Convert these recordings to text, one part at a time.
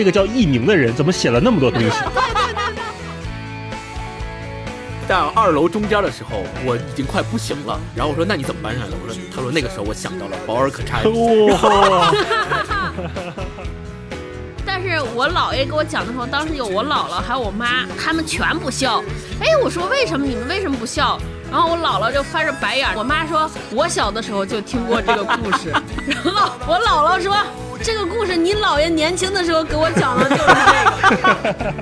这个叫佚名的人怎么写了那么多东西？到二楼中间的时候，我已经快不行了。然后我说：“那你怎么搬上来的？”我说：“他说那个时候我想到了保尔可察。”哇！但是我姥爷给我讲的时候，当时有我姥姥还有我妈，他们全不笑。哎，我说为什么你们为什么不笑？然后我姥姥就翻着白眼。我妈说，我小的时候就听过这个故事。然后我姥姥说，这个故事你姥爷年轻的时候给我讲的就是这个。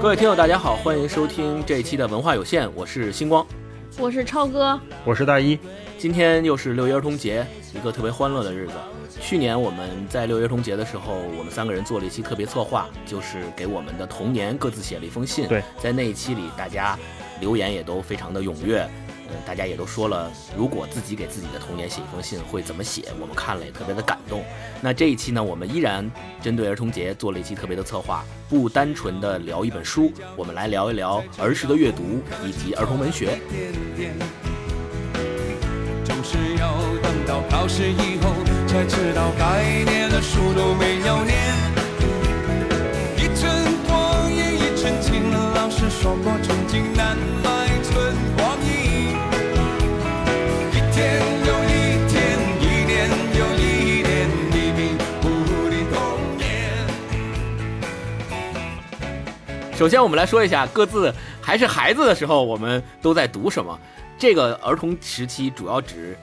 各位听友，大家好，欢迎收听这一期的文化有限，我是星光，我是超哥，我是大一。今天又是六一儿童节，一个特别欢乐的日子。去年我们在六一儿童节的时候，我们三个人做了一期特别策划，就是给我们的童年各自写了一封信。对，在那一期里，大家留言也都非常的踊跃。嗯，大家也都说了，如果自己给自己的童年写一封信会怎么写？我们看了也特别的感动。那这一期呢，我们依然针对儿童节做了一期特别的策划，不单纯的聊一本书，我们来聊一聊儿时的阅读以及儿童文学。就是要等到考试以后才知道该念的书都没有念。一寸光阴一寸金，老师说过寸金难买寸光阴。一天又一天，一年又一年，一笔不的童年。首先，我们来说一下各自还是孩子的时候，我们都在读什么。这个儿童时期主要指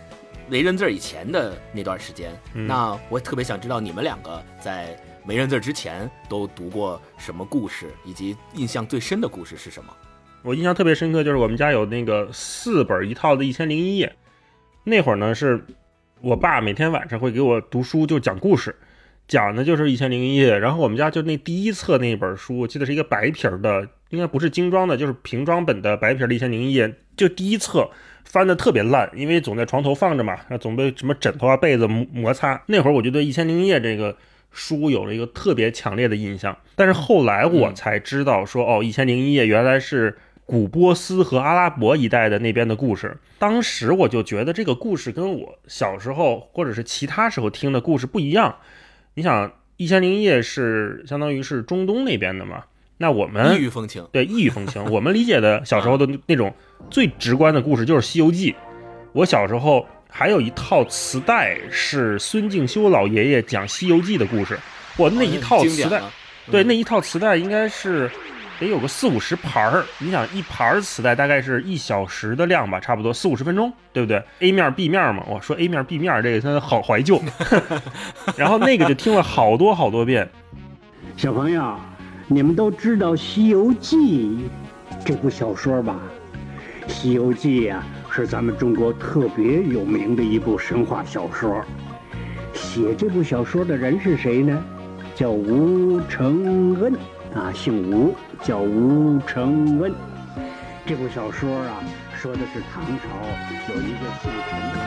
没认字以前的那段时间。那我特别想知道你们两个在没认字之前都读过什么故事，以及印象最深的故事是什么？我印象特别深刻，就是我们家有那个四本一套的《一千零一夜》。那会儿呢，是我爸每天晚上会给我读书，就讲故事，讲的就是《一千零一夜》。然后我们家就那第一册那本书，我记得是一个白皮儿的，应该不是精装的，就是平装本的白皮儿的《一千零一夜》。就第一册翻的特别烂，因为总在床头放着嘛，总被什么枕头啊、被子摩擦。那会儿我就对《一千零一夜》这个书有了一个特别强烈的印象。但是后来我才知道说，哦，《一千零一夜》原来是。古波斯和阿拉伯一带的那边的故事，当时我就觉得这个故事跟我小时候或者是其他时候听的故事不一样。你想，《一千零一夜》是相当于是中东那边的嘛？那我们异域风情，对异域风情。我们理解的小时候的那种最直观的故事就是《西游记》。我小时候还有一套磁带是孙敬修老爷爷讲《西游记》的故事。我那一套磁带，对那一套磁带应该是。得有个四五十盘儿，你想一盘儿磁带大概是一小时的量吧，差不多四五十分钟，对不对？A 面 B 面嘛，我说 A 面 B 面这个真的好怀旧。然后那个就听了好多好多遍。小朋友，你们都知道《西游记》这部小说吧？《西游记》呀，是咱们中国特别有名的一部神话小说。写这部小说的人是谁呢？叫吴承恩。啊，姓吴，叫吴承恩。这部小说啊，说的是唐朝有一个姓陈的。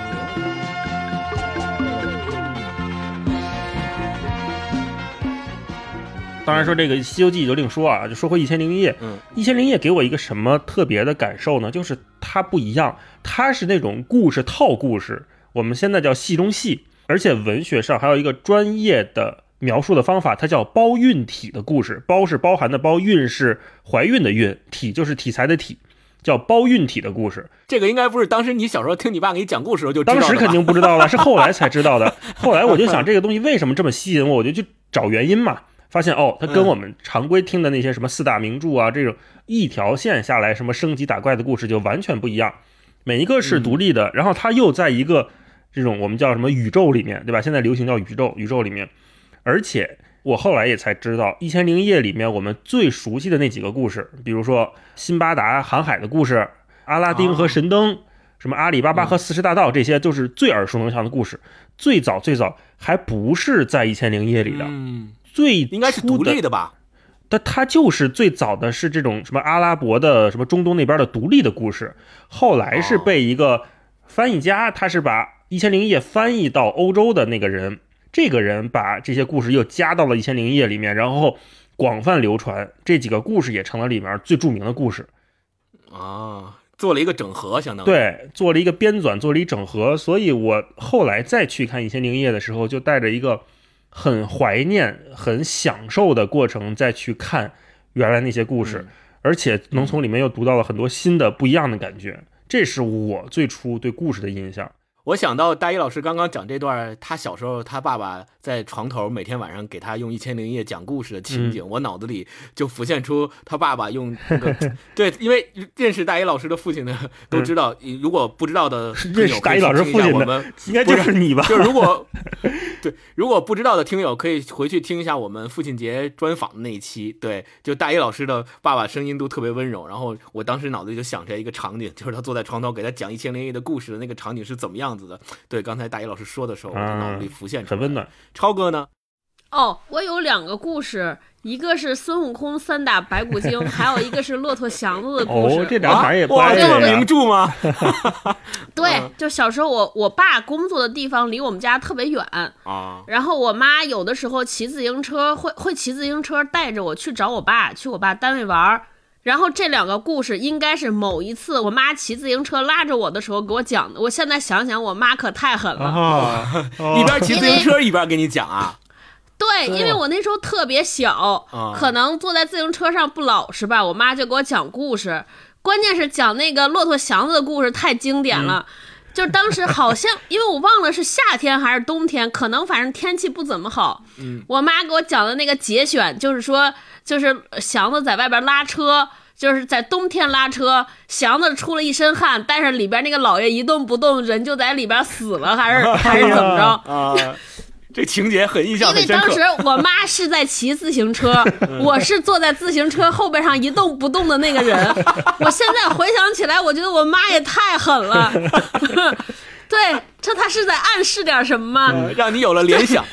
当然说这个《西游记》就另说啊，就说回《一千零一夜》。嗯，《一千零一夜》给我一个什么特别的感受呢？就是它不一样，它是那种故事套故事，我们现在叫戏中戏，而且文学上还有一个专业的。描述的方法，它叫包孕体的故事。包是包含的包，孕是怀孕的孕，体就是题材的体，叫包孕体的故事。这个应该不是当时你小时候听你爸给你讲故事时候就当时肯定不知道了，是后来才知道的。后来我就想这个东西为什么这么吸引我，我就去找原因嘛。发现哦，它跟我们常规听的那些什么四大名著啊，这种一条线下来什么升级打怪的故事就完全不一样。每一个是独立的，然后它又在一个这种我们叫什么宇宙里面，对吧？现在流行叫宇宙，宇宙里面。而且我后来也才知道，《一千零一夜》里面我们最熟悉的那几个故事，比如说辛巴达航海的故事、阿拉丁和神灯、什么阿里巴巴和四十大盗，这些都是最耳熟能详的故事。最早最早还不是在《一千零一夜》里的，最应该是独立的吧？但它就是最早的是这种什么阿拉伯的、什么中东那边的独立的故事。后来是被一个翻译家，他是把《一千零一夜》翻译到欧洲的那个人。这个人把这些故事又加到了《一千零一夜》里面，然后广泛流传。这几个故事也成了里面最著名的故事。啊，做了一个整合，相当于。对，做了一个编纂，做了一整合，所以我后来再去看《一千零一夜》的时候，就带着一个很怀念、很享受的过程再去看原来那些故事，嗯而且能从里面又读到了很多新的、不一样的感觉。这是我最初对故事的印象。我想到大一老师刚刚讲这段，他小时候他爸爸在床头每天晚上给他用《一千零一夜》讲故事的情嗯景，我脑子里就浮现出他爸爸用那个 对，因为认识大一老师的父亲呢都知道，如果不知道的嗯认识大一老师可以听一下父亲的我们应该就是你吧？就是如果 对如果不知道的听友可以回去听一下我们父亲节专访的那一期，对，就大一老师的爸爸声音都特别温柔，然后我当时脑子里就想着一个场景，就是他坐在床头给他讲《一千零一夜》的故事的那个场景是怎么样子的。对，刚才大一老师说的时候，我的脑子里浮现出来。很温暖。超哥呢？哦，我有两个故事，一个是孙悟空三打白骨精，还有一个是骆驼祥子的故事。哦，这俩哪儿也不哇，挨这么。名著吗？对嗯，就小时候我我爸工作的地方离我们家特别远，啊，然后我妈有的时候骑自行车会会骑自行车带着我去找我爸，去我爸单位玩儿。然后这两个故事应该是某一次我妈骑自行车拉着我的时候给我讲的。我现在想想，我妈可太狠了。啊，一边骑自行车一边给你讲啊。对，因为我那时候特别小，啊可能坐在自行车上不老实吧，我妈就给我讲故事。关键是讲那个骆驼祥子的故事太经典了，就当时好像因为我忘了是夏天还是冬天，可能反正天气不怎么好。嗯，我妈给我讲的那个节选，就是说，就是祥子在外边拉车。就是在冬天拉车，祥子出了一身汗，但是里边那个老爷一动不动，人就在里边死了，还是还是怎么着？啊，这情节很印象因为很深刻当时。我妈是在骑自行车，我是坐在自行车后背上一动不动的那个人。我现在回想起来，我觉得我妈也太狠了。对，这她是在暗示点什么吗？呃让你有了联想，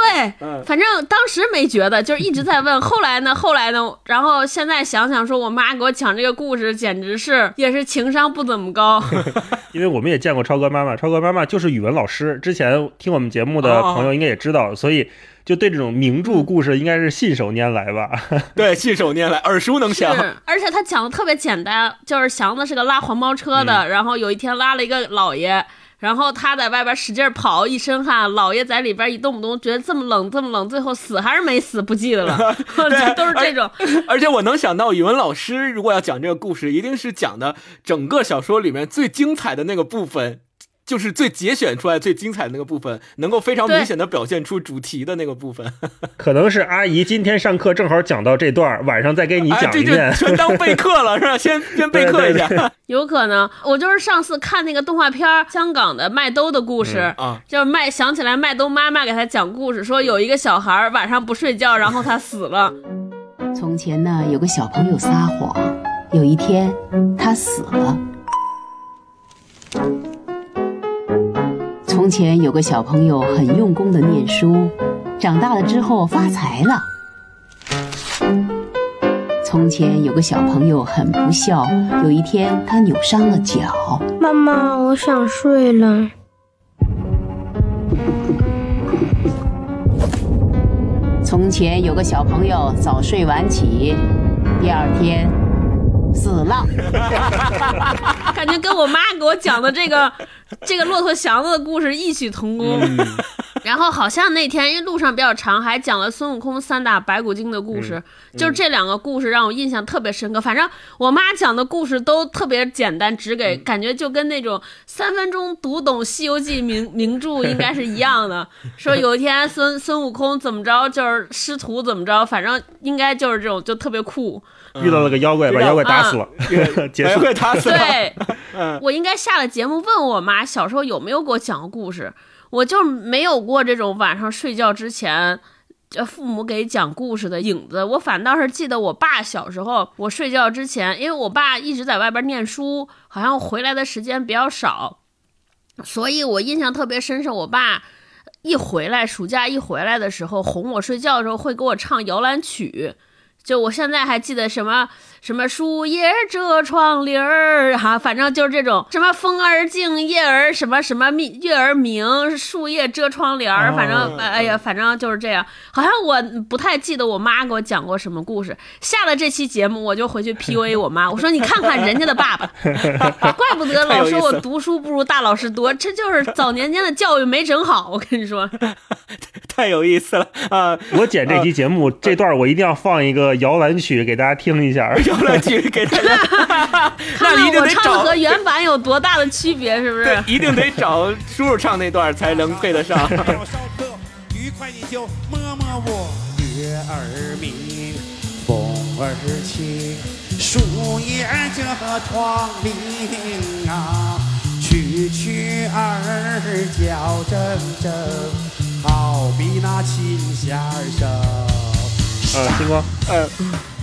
对嗯，反正当时没觉得，就是一直在问。后来呢？后来呢？然后现在想想，说我妈给我讲这个故事，简直是也是情商不怎么高。因为我们也见过超哥妈妈，超哥妈妈就是语文老师，之前听我们节目的朋友应该也知道，所以就对这种名著故事应该是信手拈来吧。对，信手拈来，耳熟能详。而且他讲的特别简单，就是祥子是个拉黄包车的，然后有一天拉了一个老爷，然后他在外边使劲跑，一身汗，老爷在里边一动不动，觉得这么冷这么冷，最后死还是没死不记得了，这都是这种。而且我能想到，语文老师如果要讲这个故事，一定是讲的整个小说里面最精彩的那个部分，就是最节选出来最精彩的那个部分，能够非常明显的表现出主题的那个部分。可能是阿姨今天上课正好讲到这段，晚上再给你哎，这就讲一遍。全当备课了，是吧？先 先备课一下 有可能，我就是上次看那个动画片儿，香港的麦兜的故事，啊。就是麦想起来麦兜妈妈给他讲故事，说有一个小孩晚上不睡觉，然后他死了。从前呢，有个小朋友撒谎，有一天他死了。从前有个小朋友很用功的念书，长大了之后发财了。从前有个小朋友很不孝，有一天他扭伤了脚。妈妈，我想睡了。从前有个小朋友早睡晚起，第二天死了。感觉跟我妈给我讲的这个这个骆驼祥子的故事异曲同工。然后好像那天因为路上比较长，还讲了孙悟空三打白骨精的故事，就是这两个故事让我印象特别深刻。反正我妈讲的故事都特别简单只给，感觉就跟那种三分钟读懂《西游记》名名著应该是一样的。说有一天孙孙悟空怎么着，就是师徒怎么着，反正应该就是这种，就特别酷。遇到了个妖怪，把妖怪打死了，结哎束。会打死了。对，嗯我应该下了节目问我妈小时候有没有给我讲过故事，我就没有过这种晚上睡觉之前。这父母给讲故事的影子，我反倒是记得我爸小时候，我睡觉之前，因为我爸一直在外边念书，好像回来的时间比较少，所以我印象特别深是我爸一回来，暑假一回来的时候，哄我睡觉的时候会给我唱摇篮曲，就我现在还记得什么什么树叶遮窗棂儿哈，反正就是这种什么风儿静，叶儿什么什么明月儿明，树叶遮窗帘儿，反正哎呀，反正就是这样。好像我不太记得我妈给我讲过什么故事。下了这期节目，我就回去 PUA 我妈，我说你看看人家的爸爸，怪不得老说我读书不如大老师多，这就是早年间的教育没整好。我跟你说，太有意思了啊！我剪这期节目这段，我一定要放一个摇篮曲给大家听一下。摇篮曲给大家，看看我唱的找和原版有多大的区别，是不是？对，一定得找叔叔唱那段才能配得上。愉快你就摸摸我。月儿明，风儿轻，树叶遮窗棂啊，蛐蛐儿叫铮铮，好比那琴弦声。呃，星光，呃，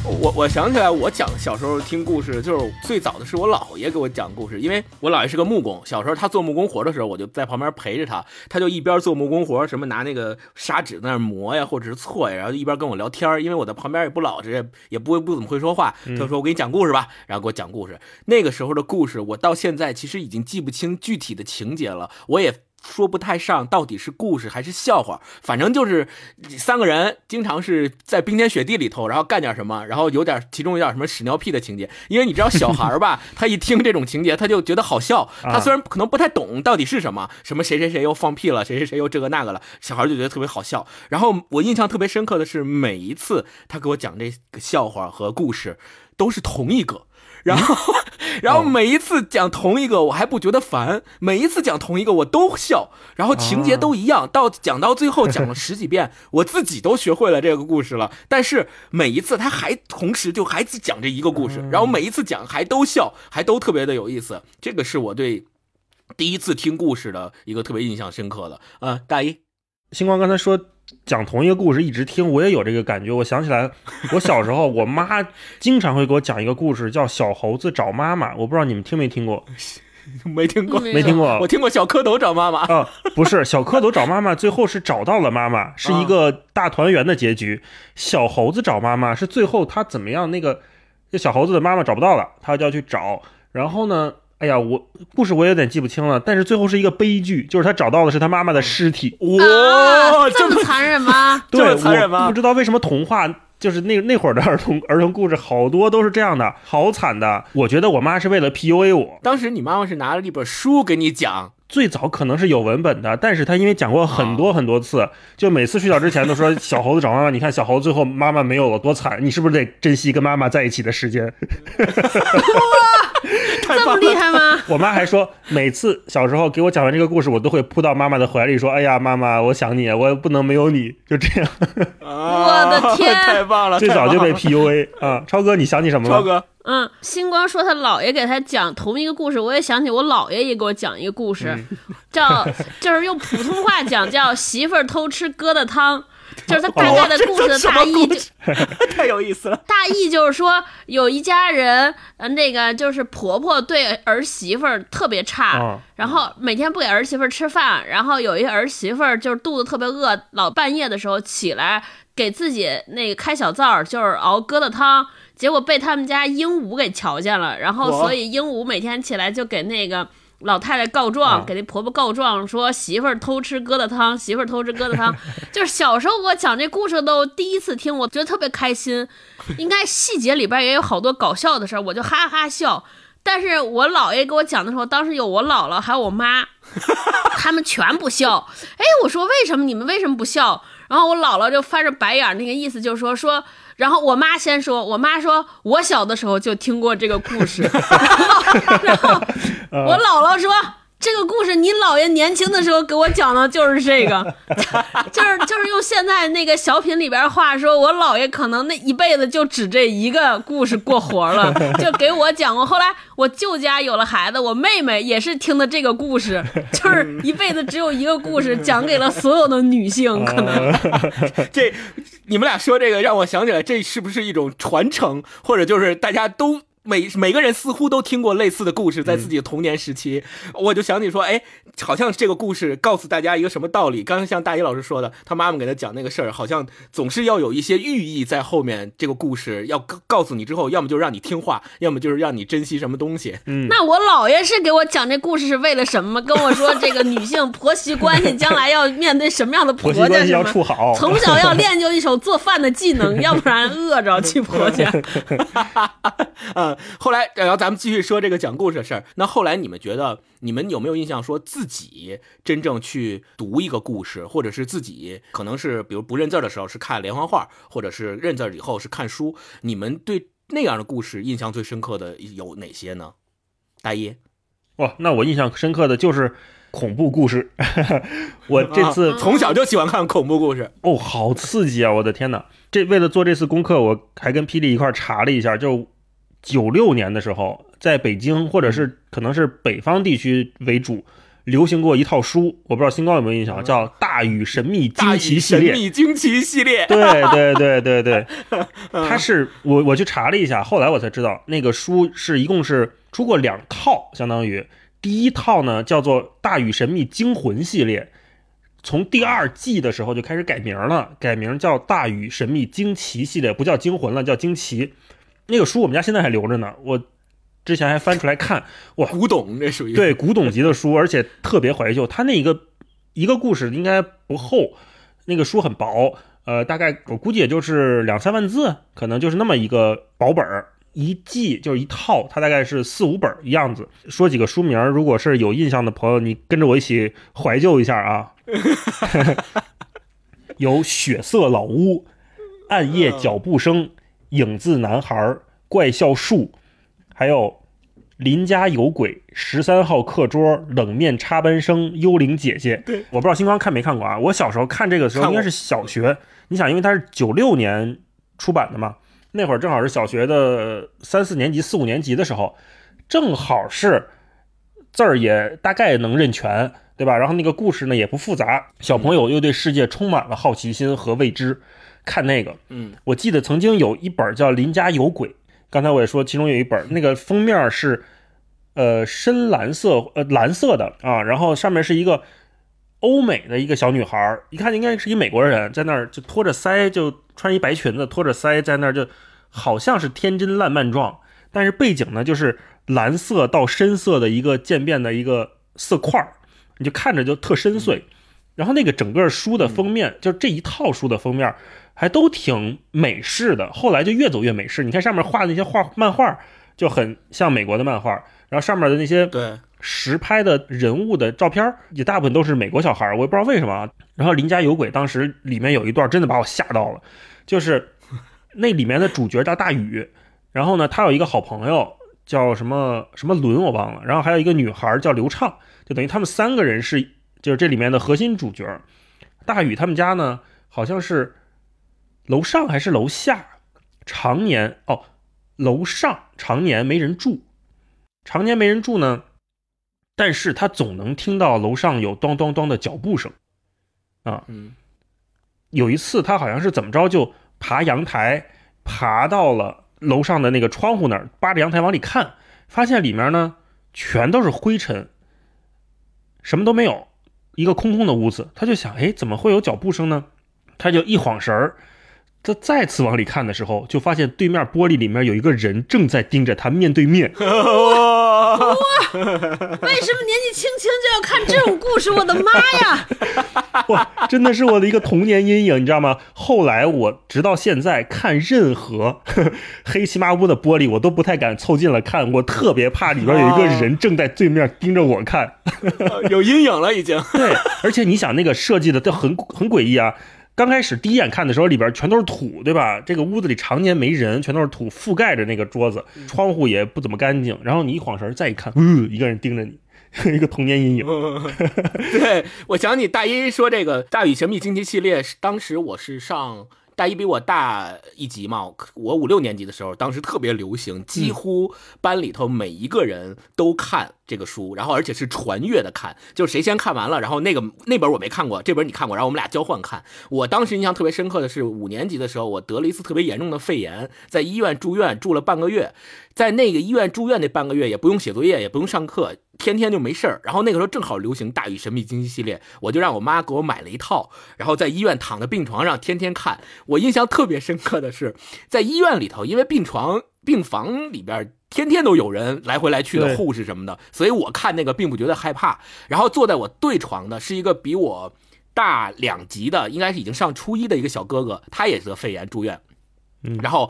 我我想起来，我讲小时候听故事，就是最早的是我姥爷给我讲故事，因为我姥爷是个木工，小时候他做木工活的时候，我就在旁边陪着他，他就一边做木工活，什么拿那个砂纸在那磨呀，或者是搓呀，然后一边跟我聊天因为我在旁边也不老实，也也不会不怎么会说话，他说我给你讲故事吧，然后给我讲故事。那个时候的故事，我到现在其实已经记不清具体的情节了，我也。说不太上到底是故事还是笑话，反正就是三个人经常是在冰天雪地里头，然后干点什么，然后有点其中有点什么屎尿屁的情节。因为你知道小孩吧，他一听这种情节，他就觉得好笑。他虽然可能不太懂到底是什么，什么谁谁谁又放屁了，谁谁谁又这个那个了，小孩就觉得特别好笑。然后我印象特别深刻的是，每一次他给我讲这个笑话和故事，都是同一个。然后，然后 每一次讲同一个，我还不觉得烦；每一次讲同一个，我都笑。然后情节都一样，到讲到最后讲了十几遍，我自己都学会了这个故事了。但是每一次他还同时就还讲这一个故事，然后每一次讲还都笑，还都特别的有意思。这个是我对第一次听故事的一个特别印象深刻的。啊，大一，星光刚才说。讲同一个故事一直听，我也有这个感觉。我想起来，我小时候，我妈经常会给我讲一个故事，叫《小猴子找妈妈》。我不知道你们听没听过？没听过，没听过。我听过小蝌蚪找妈妈。啊，不是，小蝌蚪找妈妈，最后是找到了妈妈，是一个大团圆的结局。小猴子找妈妈是最后他怎么样？那个这小猴子的妈妈找不到了，他就要去找。然后呢？哎呀，我故事我有点记不清了，但是最后是一个悲剧，就是他找到的是他妈妈的尸体。哇，这么残忍吗？这么，残忍吗？不知道为什么童话就是那那会儿的儿童儿童故事好多都是这样的，好惨的。我觉得我妈是为了 PUA 我。当时你妈妈是拿了一本书给你讲，最早可能是有文本的，但是她因为讲过很多很多次，就每次睡觉之前都说小猴子找妈妈，你看小猴子最后妈妈没有了多惨，你是不是得珍惜跟妈妈在一起的时间？这么厉害吗？我妈还说，每次小时候给我讲完这个故事，我都会扑到妈妈的怀里，说：“哎呀，妈妈，我想你，我不能没有你。”就这样。我的天，太棒了！最早就被 PUA 啊，超哥，你想起什么了？超哥，嗯，星光说他姥爷给他讲同一个故事，我也想起我姥爷也给我讲一个故事，叫就是用普通话讲叫媳妇儿偷吃疙瘩汤。就是他大概的故事的大意，就 太有意思了。大意就是说，有一家人，呃，那个就是婆婆对儿媳妇儿特别差，然后每天不给儿媳妇儿吃饭，然后有一儿媳妇儿就是肚子特别饿，老半夜的时候起来给自己那个开小灶，就是熬疙瘩汤，结果被他们家鹦鹉给瞧见了，然后所以鹦鹉每天起来就给那个。老太太告状，给那婆婆告状，说媳妇儿偷吃疙瘩汤，媳妇儿偷吃疙瘩汤。就是小时候我讲这故事都第一次听，我觉得特别开心。应该细节里边也有好多搞笑的事儿，我就哈哈笑。但是我姥爷给我讲的时候，当时有我姥姥还有我妈，他们全不笑。哎，我说为什么你们为什么不笑？然后我姥姥就翻着白眼，那个意思就是说说。然后我妈先说，我妈说，我小的时候就听过这个故事，然后，然后 我姥姥说。这个故事，你姥爷年轻的时候给我讲的就是这个，就是就是用现在那个小品里边话说，我姥爷可能那一辈子就指这一个故事过活了，就给我讲过。后来我舅家有了孩子，我妹妹也是听的这个故事，就是一辈子只有一个故事讲给了所有的女性。可能这你们俩说这个让我想起来，这是不是一种传承，或者就是大家都。每每个人似乎都听过类似的故事，在自己的童年时期，我就想起说，哎，好像这个故事告诉大家一个什么道理？刚刚像大一老师说的，他妈妈给他讲那个事儿，好像总是要有一些寓意在后面。这个故事要告告诉你之后，要么就是让你听话，要么就是让你珍惜什么东西。嗯，那我姥爷是给我讲这故事是为了什么？跟我说这个女性婆媳关系将来要面对什么样的婆家媳关系要？处好。从小要练就一手做饭的技能，要不然饿着去婆家。嗯，后来，然后咱们继续说这个讲故事的事儿。那后来你们觉得，你们有没有印象，说自己真正去读一个故事，或者是自己可能是比如不认字儿的时候是看连环画，或者是认字儿以后是看书？你们对那样的故事印象最深刻的有哪些呢？大一，哇，那我印象深刻的就是恐怖故事。我这次、啊从小就喜欢看恐怖故事。哦，好刺激啊！我的天哪！这为了做这次功课，我还跟霹雳一块儿查了一下，就九六年的时候，在北京或者是可能是北方地区为主，流行过一套书，我不知道新高有没有印象，叫《大禹神秘惊奇系列》。神秘惊奇系列，对对对对对，它是我我去查了一下，后来我才知道那个书是一共是出过两套，相当于。第一套呢叫做《大禹神秘惊魂系列》，从第二季的时候就开始改名了，改名叫《大禹神秘惊奇系列》，不叫惊魂了，叫惊奇。那个书我们家现在还留着呢，我之前还翻出来看，哇，古董这属于对古董级的书，而且特别怀旧。它那一个一个故事应该不厚，那个书很薄，呃，大概我估计也就是两三万字，可能就是那么一个薄本儿。一季就是一套，它大概是四五本儿样子。说几个书名，如果是有印象的朋友，你跟着我一起怀旧一下啊。有《血色老屋》、《暗夜脚步声》、《影子男孩》、《怪笑树》，还有邻家有鬼、十三号课桌、冷面插班生、幽灵姐姐。对，我不知道星光看没看过啊？我小时候看这个时候应该是小学，你想，因为它是九六年出版的嘛，那会儿正好是小学的三四年级、四五年级的时候，正好是字儿也大概能认全，对吧？然后那个故事呢也不复杂，小朋友又对世界充满了好奇心和未知，看那个，嗯，我记得曾经有一本叫《邻家有鬼》，刚才我也说，其中有一本，那个封面是呃深蓝色，呃蓝色的啊，然后上面是一个欧美的一个小女孩儿，一看应该是一美国人，在那儿就托着腮，就穿一白裙子，托着腮在那儿，就好像是天真烂漫状，但是背景呢就是蓝色到深色的一个渐变的一个色块儿，你就看着就特深邃。然后那个整个书的封面，就这一套书的封面，还都挺美式的。后来就越走越美式，你看上面画的那些画漫画，就很像美国的漫画。然后上面的那些对，实拍的人物的照片，也大部分都是美国小孩，我也不知道为什么啊。然后《邻家有鬼》当时里面有一段真的把我吓到了，就是 那里面的主角叫大宇，然后呢，他有一个好朋友叫什么什么伦我忘了，然后还有一个女孩叫刘畅，就等于他们三个人是就是这里面的核心主角。大宇他们家呢，好像是楼上还是楼下，常年哦，楼上常年没人住，常年没人住呢，但是他总能听到楼上有咚咚咚的脚步声，啊，嗯，有一次他好像是怎么着就爬阳台，爬到了楼上的那个窗户那儿，扒着阳台往里看，发现里面呢全都是灰尘，什么都没有，一个空空的屋子。他就想，哎，怎么会有脚步声呢？他就一晃神儿，他再次往里看的时候，就发现对面玻璃里面有一个人正在盯着他面对面。为什么年纪轻轻就要看这种故事？我的妈呀！哇，真的是我的一个童年阴影，你知道吗？后来我直到现在看任何呵 呵黑漆麻乌的玻璃，我都不太敢凑近了看，我特别怕里边有一个人正在对面盯着我看。有阴影了已经。对，而且你想那个设计的都很很诡异啊。刚开始第一眼看的时候，里边全都是土，对吧？这个屋子里常年没人，全都是土覆盖着那个桌子，窗户也不怎么干净。然后你一晃神儿再一看，嗯，一个人盯着你，一个童年阴影。对，我想起大一说这个《大禹神秘惊奇》系列，当时我是上大一比我大一级嘛，我五六年级的时候，当时特别流行，几乎班里头每一个人都看这个书，然后而且是传阅的看，就是谁先看完了，然后那个那本我没看过，这本你看过，然后我们俩交换看。我当时印象特别深刻的是五年级的时候，我得了一次特别严重的肺炎，在医院住院住了半个月，在那个医院住院那半个月也不用写作业，也不用上课。天天就没事儿，然后那个时候正好流行《大禹神秘惊奇》系列，我就让我妈给我买了一套，然后在医院躺在病床上天天看。我印象特别深刻的是，在医院里头，因为病床病房里边天天都有人来回来去的，护士什么的，所以我看那个并不觉得害怕。然后坐在我对床的是一个比我大两级的，应该是已经上初一的一个小哥哥，他也得肺炎住院。然后，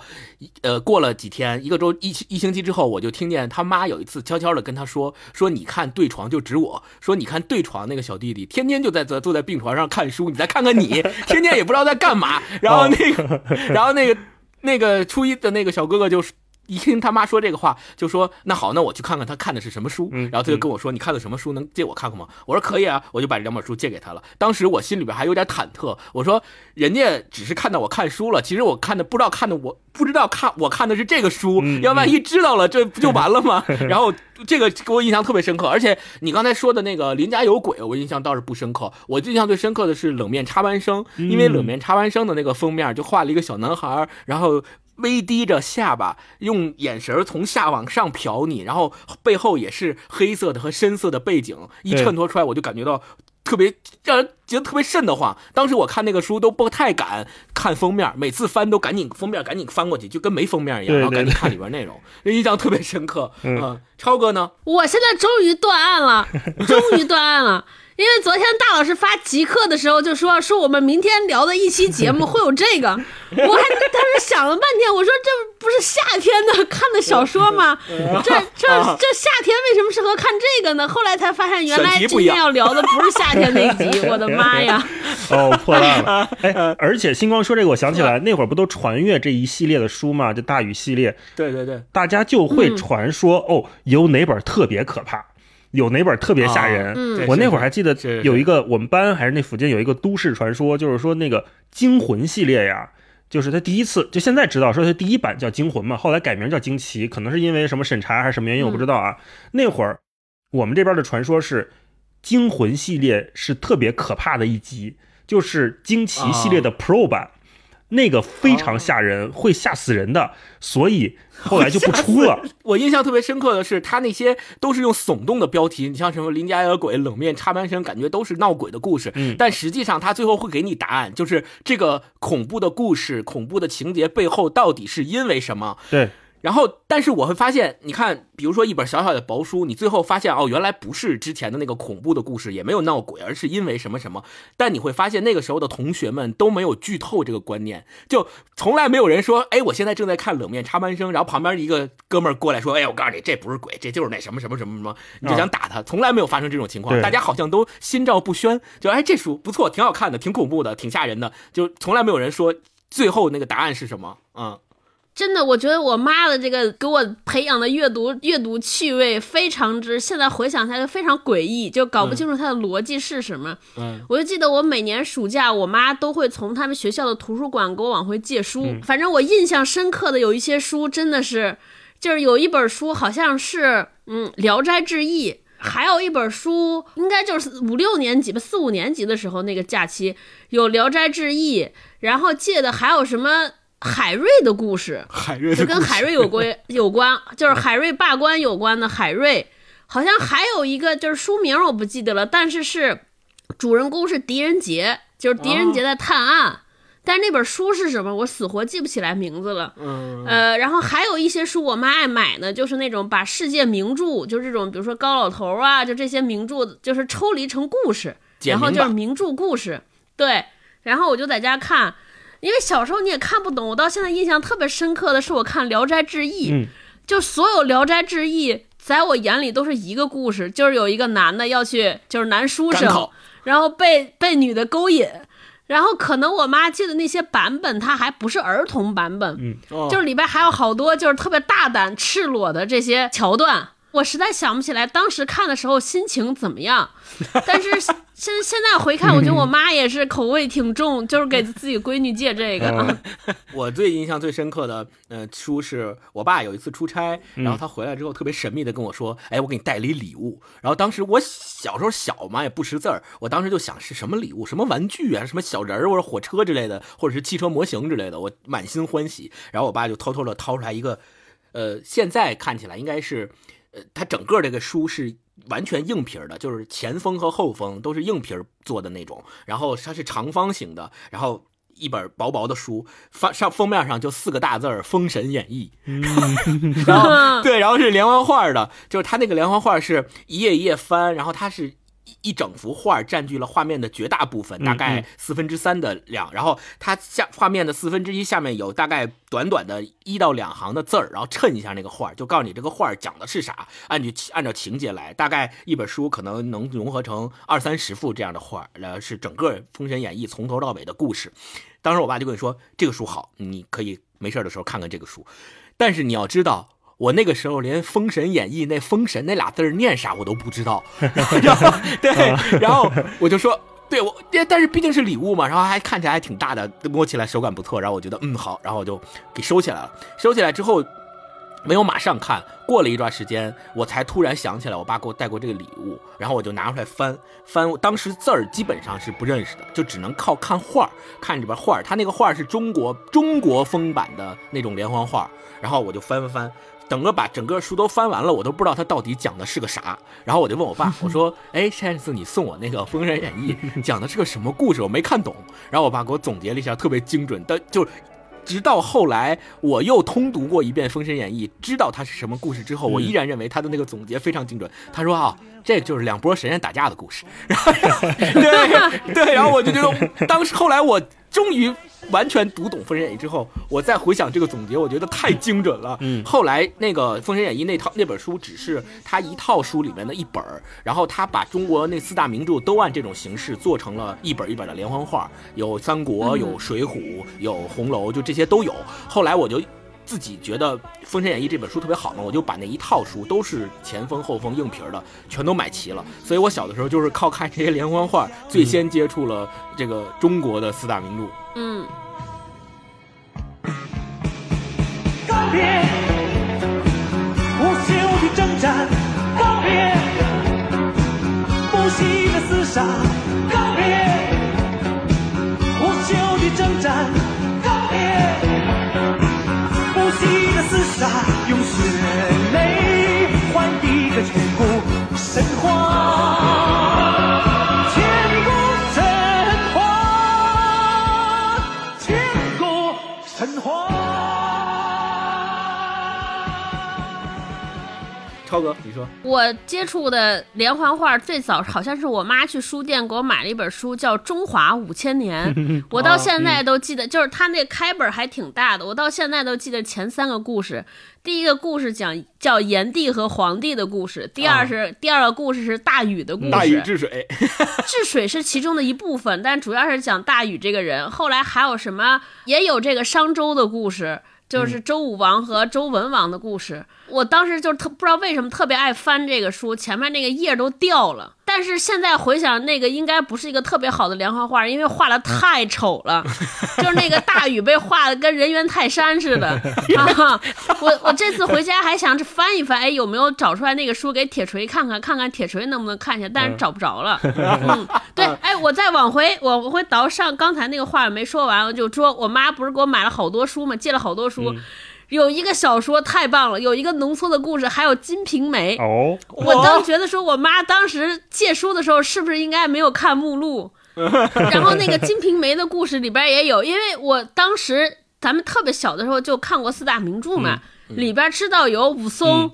呃，过了几天，一个周一一星期之后，我就听见他妈有一次悄悄的跟他说：“说你看对床就指我说你看对床那个小弟弟，天天就在坐坐在病床上看书，你再看看你，天天也不知道在干嘛。”然后那个，然后那个那个初一的那个小哥哥就。一听他妈说这个话，就说那好，那我去看看他看的是什么书。然后他就跟我说：“你看的什么书？能借我看看吗？”我说：“可以啊。”我就把这两本书借给他了。当时我心里边还有点忐忑，我说：“人家只是看到我看书了，其实我看的不知道看的，我不知道看我看的是这个书。要万一知道了，这不就完了吗？”然后这个给我印象特别深刻。而且你刚才说的那个邻家有鬼，我印象倒是不深刻。我印象最深刻的是冷面插班生，因为冷面插班生的那个封面就画了一个小男孩，然后。微低着下巴，用眼神从下往上瞟你，然后背后也是黑色的和深色的背景，一衬托出来，我就感觉到特别让人觉得特别瘆得慌。当时我看那个书都不太敢看封面，每次翻都赶紧封面赶紧翻过去，就跟没封面一样，然后赶紧看里边内容，印象特别深刻。嗯，超哥呢？我现在终于断案了，终于断案了。因为昨天大老师发极客的时候就说说我们明天聊的一期节目 会有这个，我还当时想了半天，我说这不是夏天的看的小说吗？这这这夏天为什么适合看这个呢？后来才发现原来今天要聊的不是夏天那集，我的妈呀！哦，破烂了。哎，而且星光说这个，我想起来那会儿不都传阅这一系列的书吗？就大禹系列。对对对，大家就会传说哦，有哪本特别可怕。有哪本特别吓人？我那会儿还记得有一个，我们班还是那附近有一个都市传说，就是说那个惊魂系列呀，就是他第一次就现在知道说他第一版叫惊魂嘛，后来改名叫惊奇，可能是因为什么审查还是什么原因，我不知道啊。那会儿我们这边的传说是惊魂系列是特别可怕的一集，就是惊奇系列的 Pro 版。那个非常吓人，会吓死人的，所以后来就不出了。我印象特别深刻的是，他那些都是用耸动的标题，你像什么“邻家有鬼”“冷面插班生”，感觉都是闹鬼的故事。嗯，但实际上他最后会给你答案，就是这个恐怖的故事、恐怖的情节背后到底是因为什么？对。然后，但是我会发现，你看，比如说一本小小的薄书，你最后发现哦，原来不是之前的那个恐怖的故事，也没有闹鬼，而是因为什么什么。但你会发现，那个时候的同学们都没有剧透这个观念，就从来没有人说，哎，我现在正在看《冷面插班生》，然后旁边一个哥们儿过来说，哎，我告诉你，这不是鬼，这就是那什么什么什么什么，你就想打他，从来没有发生这种情况，大家好像都心照不宣，就哎，这书不错，挺好看的，挺恐怖的，挺吓人的，就从来没有人说最后那个答案是什么，嗯。真的，我觉得我妈的这个给我培养的阅读阅读趣味非常之，现在回想起来就非常诡异，就搞不清楚它的逻辑是什么。嗯，我就记得我每年暑假，我妈都会从他们学校的图书馆给我往回借书。反正我印象深刻的有一些书，真的是，就是有一本书好像是嗯《聊斋志异》，还有一本书应该就是五六年级吧，四五年级的时候那个假期有《聊斋志异》，然后借的还有什么？海瑞的故事，海瑞就跟海瑞有关 有关，就是海瑞罢官有关的海瑞，好像还有一个就是书名我不记得了，但是是主人公是狄仁杰，就是狄仁杰在探案，但是那本书是什么，我死活记不起来名字了。嗯，呃，然后还有一些书我妈爱买呢，就是那种把世界名著，就是这种比如说高老头啊，就这些名著，就是抽离成故事，然后就是名著故事，对，然后我就在家看。因为小时候你也看不懂，我到现在印象特别深刻的是我看《聊斋志异》，就所有《聊斋志异》在我眼里都是一个故事，就是有一个男的要去，就是男书生，然后被被女的勾引，然后可能我妈记得那些版本，它还不是儿童版本，就是里边还有好多就是特别大胆赤裸的这些桥段。我实在想不起来当时看的时候心情怎么样，但是现现在回看，我觉得我妈也是口味挺重，就是给自己闺女借这个。嗯 我最印象最深刻的呃书是我爸有一次出差，然后他回来之后特别神秘的跟我说：“哎，我给你带了一礼物。”然后当时我小时候小嘛也不识字儿，我当时就想是什么礼物，什么玩具啊，什么小人儿或者火车之类的，或者是汽车模型之类的，我满心欢喜。然后我爸就偷偷的掏出来一个，呃，现在看起来应该是，呃，它整个这个书是。完全硬皮儿的，就是前封和后封都是硬皮儿做的那种，然后它是长方形的，然后一本薄薄的书，翻上封面上就四个大字儿《封神演义》，然后 对，然后是连环画的，就是它那个连环画是一页一页翻，然后它是。一一整幅画占据了画面的绝大部分，大概四分之三的量，然后它下画面的四分之一下面有大概短短的一到两行的字儿，然后衬一下那个画，就告诉你这个画讲的是啥，按你按照情节来，大概一本书可能能融合成二三十幅这样的画，然后，是整个《封神演义》从头到尾的故事。当时我爸就跟你说，这个书好，你可以没事的时候看看这个书，但是你要知道。我那个时候连《封神演义》那“封神”那俩字念啥我都不知道，然后 对，然后我就说，对我，但是毕竟是礼物嘛，然后还看起来还挺大的，摸起来手感不错，然后我觉得嗯好，然后我就给收起来了。收起来之后，没有马上看，过了一段时间，我才突然想起来，我爸给我带过这个礼物，然后我就拿出来翻翻，当时字儿基本上是不认识的，就只能靠看画，看里边画，他那个画是中国中国风版的那种连环画，然后我就翻翻翻。整个把整个书都翻完了，我都不知道他到底讲的是个啥。然后我就问我爸，我说：“哎，上次你送我那个《封神演义》，讲的是个什么故事？我没看懂。”然后我爸给我总结了一下，特别精准。但就直到后来我又通读过一遍《封神演义》，知道它是什么故事之后，我依然认为他的那个总结非常精准。他说：“啊，这就是两拨神仙打架的故事。”然后对对，然后我就觉得，当时后来我终于。完全读懂《封神演义》之后，我再回想这个总结，我觉得太精准了。嗯，后来那个《封神演义》那套那本书只是他一套书里面的一本然后他把中国那四大名著都按这种形式做成了一本一本的连环画，有三国，有水浒，有红楼，就这些都有。后来我就自己觉得《封神演义》这本书特别好嘛，我就把那一套书都是前封后封硬皮的全都买齐了。所以我小的时候就是靠看这些连环画，最先接触了这个中国的四大名著。嗯，告别不朽的征战，告别不息的厮杀，告别无休的征战，告别熟悉的厮杀，超哥，你说我接触的连环画最早好像是我妈去书店给我买了一本书，叫《中华五千年》，我到现在都记得，就是它那开本还挺大的，我到现在都记得前三个故事。第一个故事讲叫炎帝和黄帝的故事，第二是第二个故事是大禹的故事。大禹治水，治水是其中的一部分，但主要是讲大禹这个人。后来还有什么，也有这个商周的故事。就是周武王和周文王的故事，我当时就特不知道为什么特别爱翻这个书，前面那个页都掉了。但是现在回想，那个应该不是一个特别好的连环画，因为画的太丑了，就是那个大禹被画的跟人猿泰山似的 啊！我我这次回家还想着翻一翻，哎，有没有找出来那个书给铁锤看看，看看铁锤能不能看见，但是找不着了。嗯，对，哎，我再往回，我回倒上刚才那个话没说完，我就说我妈不是给我买了好多书嘛？借了好多书。有一个小说太棒了，有一个浓缩的故事，还有《金瓶梅》哦。我当觉得说，我妈当时借书的时候，是不是应该没有看目录？然后那个《金瓶梅》的故事里边也有，因为我当时咱们特别小的时候就看过四大名著嘛，里边知道有武松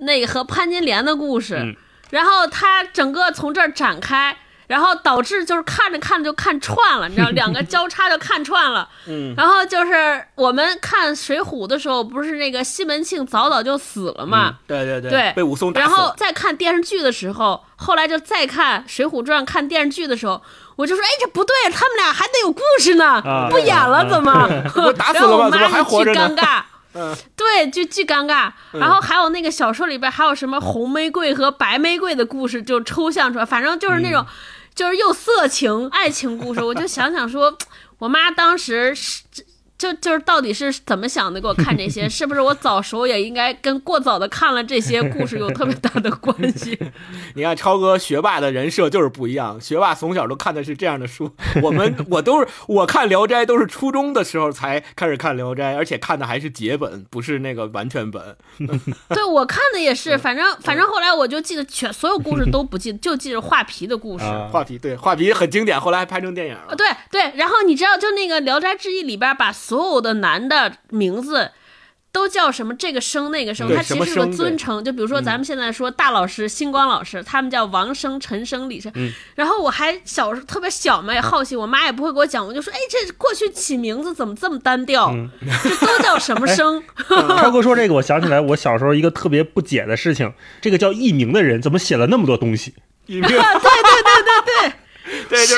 那个和潘金莲的故事，然后他整个从这儿展开。然后导致就是看着看着就看串了，你知道，两个交叉就看串了。嗯。然后就是我们看《水浒》的时候，不是那个西门庆早早就死了嘛？对对对。对。被武松打死。然后再看电视剧的时候，后来就再看《水浒传》，看电视剧的时候，我就说：“哎，这不对，他们俩还得有故事呢，不演了怎么？” 打死了吗？怎么还活着尴尬。对，就巨尴尬。然后还有那个小说里边还有什么红玫瑰和白玫瑰的故事，就抽象出来，反正就是那种，就是又色情爱情故事。我就想想说，我妈当时是。就就是到底是怎么想的？给我看这些，是不是我早熟也应该跟过早的看了这些故事有特别大的关系？你看超哥学霸的人设就是不一样，学霸从小都看的是这样的书。我们我都是我看《聊斋》都是初中的时候才开始看《聊斋》，而且看的还是节本，不是那个完全本。对我看的也是，反正反正后来我就记得全所有故事都不记得，就记着画皮的故事。画皮对画皮很经典，后来还拍成电影了。对对，然后你知道就那个《聊斋志异》里边把。所有的男的名字都叫什么？这个生那个生，他其实是个尊称。就比如说咱们现在说大老师、星光老师，他们叫王生、陈生、李生。然后我还小时候特别小嘛，也好奇，我妈也不会给我讲，我就说：“哎，这过去起名字怎么这么单调？这都叫什么生？”超哥说这个，我想起来我小时候一个特别不解的事情：这个叫艺名的人怎么写了那么多东西？艺 名，对对对对 对。对，是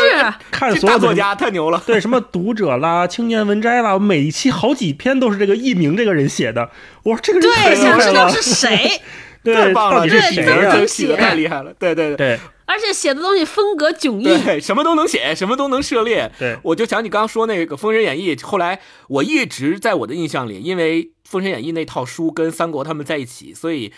看所有作家太牛了。对，什么读者啦、青年文摘啦，每一期好几篇都是这个艺名这个人写的。我说这个人对，想知道是谁？对，到底是谁呀？写太厉害了。对对对，而且写的东西风格迥异，对，什么都能写，什么都能涉猎。对，我就想你刚刚说那个《封神演义》，后来我一直在我的印象里，因为《封神演义》那套书跟三国他们在一起，所以。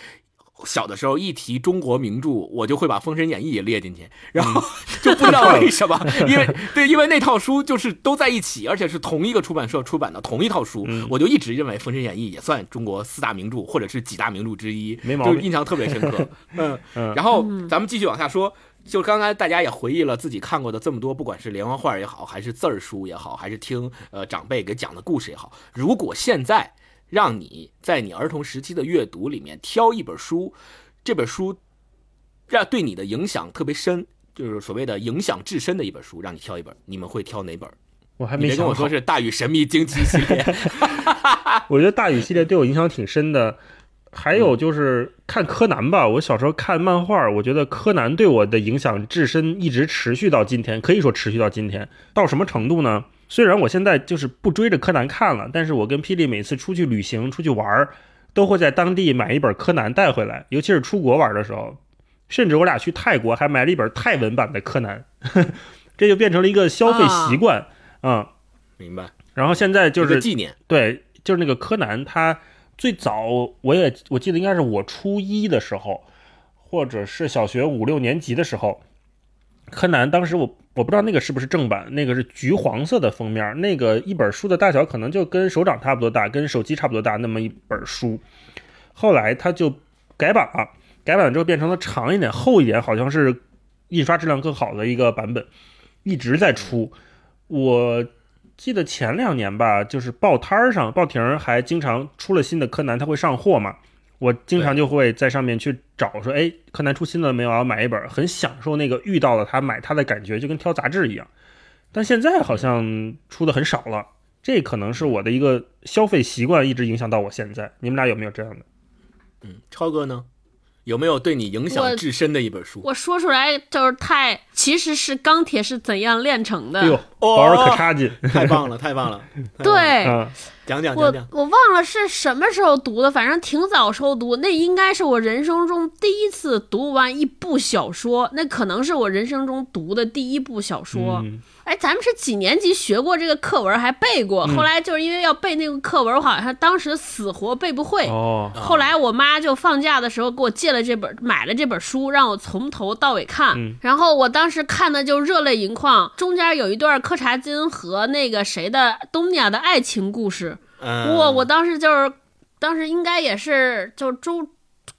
小的时候一提中国名著，我就会把《封神演义》也列进去，然后 就不知道为什么，因为对，因为那套书就是都在一起，而且是同一个出版社出版的同一套书，我就一直认为《封神演义》也算中国四大名著或者是几大名著之一，就印象特别深刻。嗯，然后咱们继续往下说，就刚才大家也回忆了自己看过的这么多，不管是连环画也好，还是字儿书也好，还是听呃长辈给讲的故事也好，如果现在。让你在你儿童时期的阅读里面挑一本书，这本书让对你的影响特别深，就是所谓的影响至深的一本书，让你挑一本，你们会挑哪本？我还没跟我说是《大禹神秘惊奇》系列。我觉得《大禹》系列对我影响挺深的。还有就是看柯南吧，我小时候看漫画，我觉得柯南对我的影响至深，一直持续到今天，可以说持续到今天。到什么程度呢？虽然我现在就是不追着柯南看了，但是我跟霹雳每次出去旅行、出去玩儿，都会在当地买一本柯南带回来。尤其是出国玩的时候，甚至我俩去泰国还买了一本泰文版的柯南，这就变成了一个消费习惯啊。明白。然后现在就是纪念，对，就是那个柯南，他最早我也我记得应该是我初一的时候，或者是小学五六年级的时候。柯南当时我我不知道那个是不是正版，那个是橘黄色的封面，那个一本书的大小可能就跟手掌差不多大，跟手机差不多大那么一本书。后来他就改版了，改版之后变成了长一点、厚一点，好像是印刷质量更好的一个版本，一直在出。我记得前两年吧，就是报摊上报亭还经常出了新的柯南，他会上货嘛。我经常就会在上面去找，说，哎，柯南出新了没有？我要买一本，很享受那个遇到了他买他的感觉，就跟挑杂志一样。但现在好像出的很少了，这可能是我的一个消费习惯一直影响到我现在。你们俩有没有这样的？嗯，超哥呢？有没有对你影响至深的一本书？我说出来就是太，其实是钢铁是怎样炼成的。哎呦，保尔可差劲，太棒了，太棒了。对，讲讲讲讲。我我忘了是什么时候读的，反正挺早时候读。那应该是我人生中第一次读完一部小说，那可能是我人生中读的第一部小说。哎，咱们是几年级学过这个课文，还背过。后来就是因为要背那个课文，我好像当时死活背不会。哦。后来我妈就放假的时候给我借了这本，买了这本书，让我从头到尾看。嗯。然后我当时看的就热泪盈眶，中间有一段柯察金和那个谁的东尼亚的爱情故事。嗯。哇！我当时就是，当时应该也是就中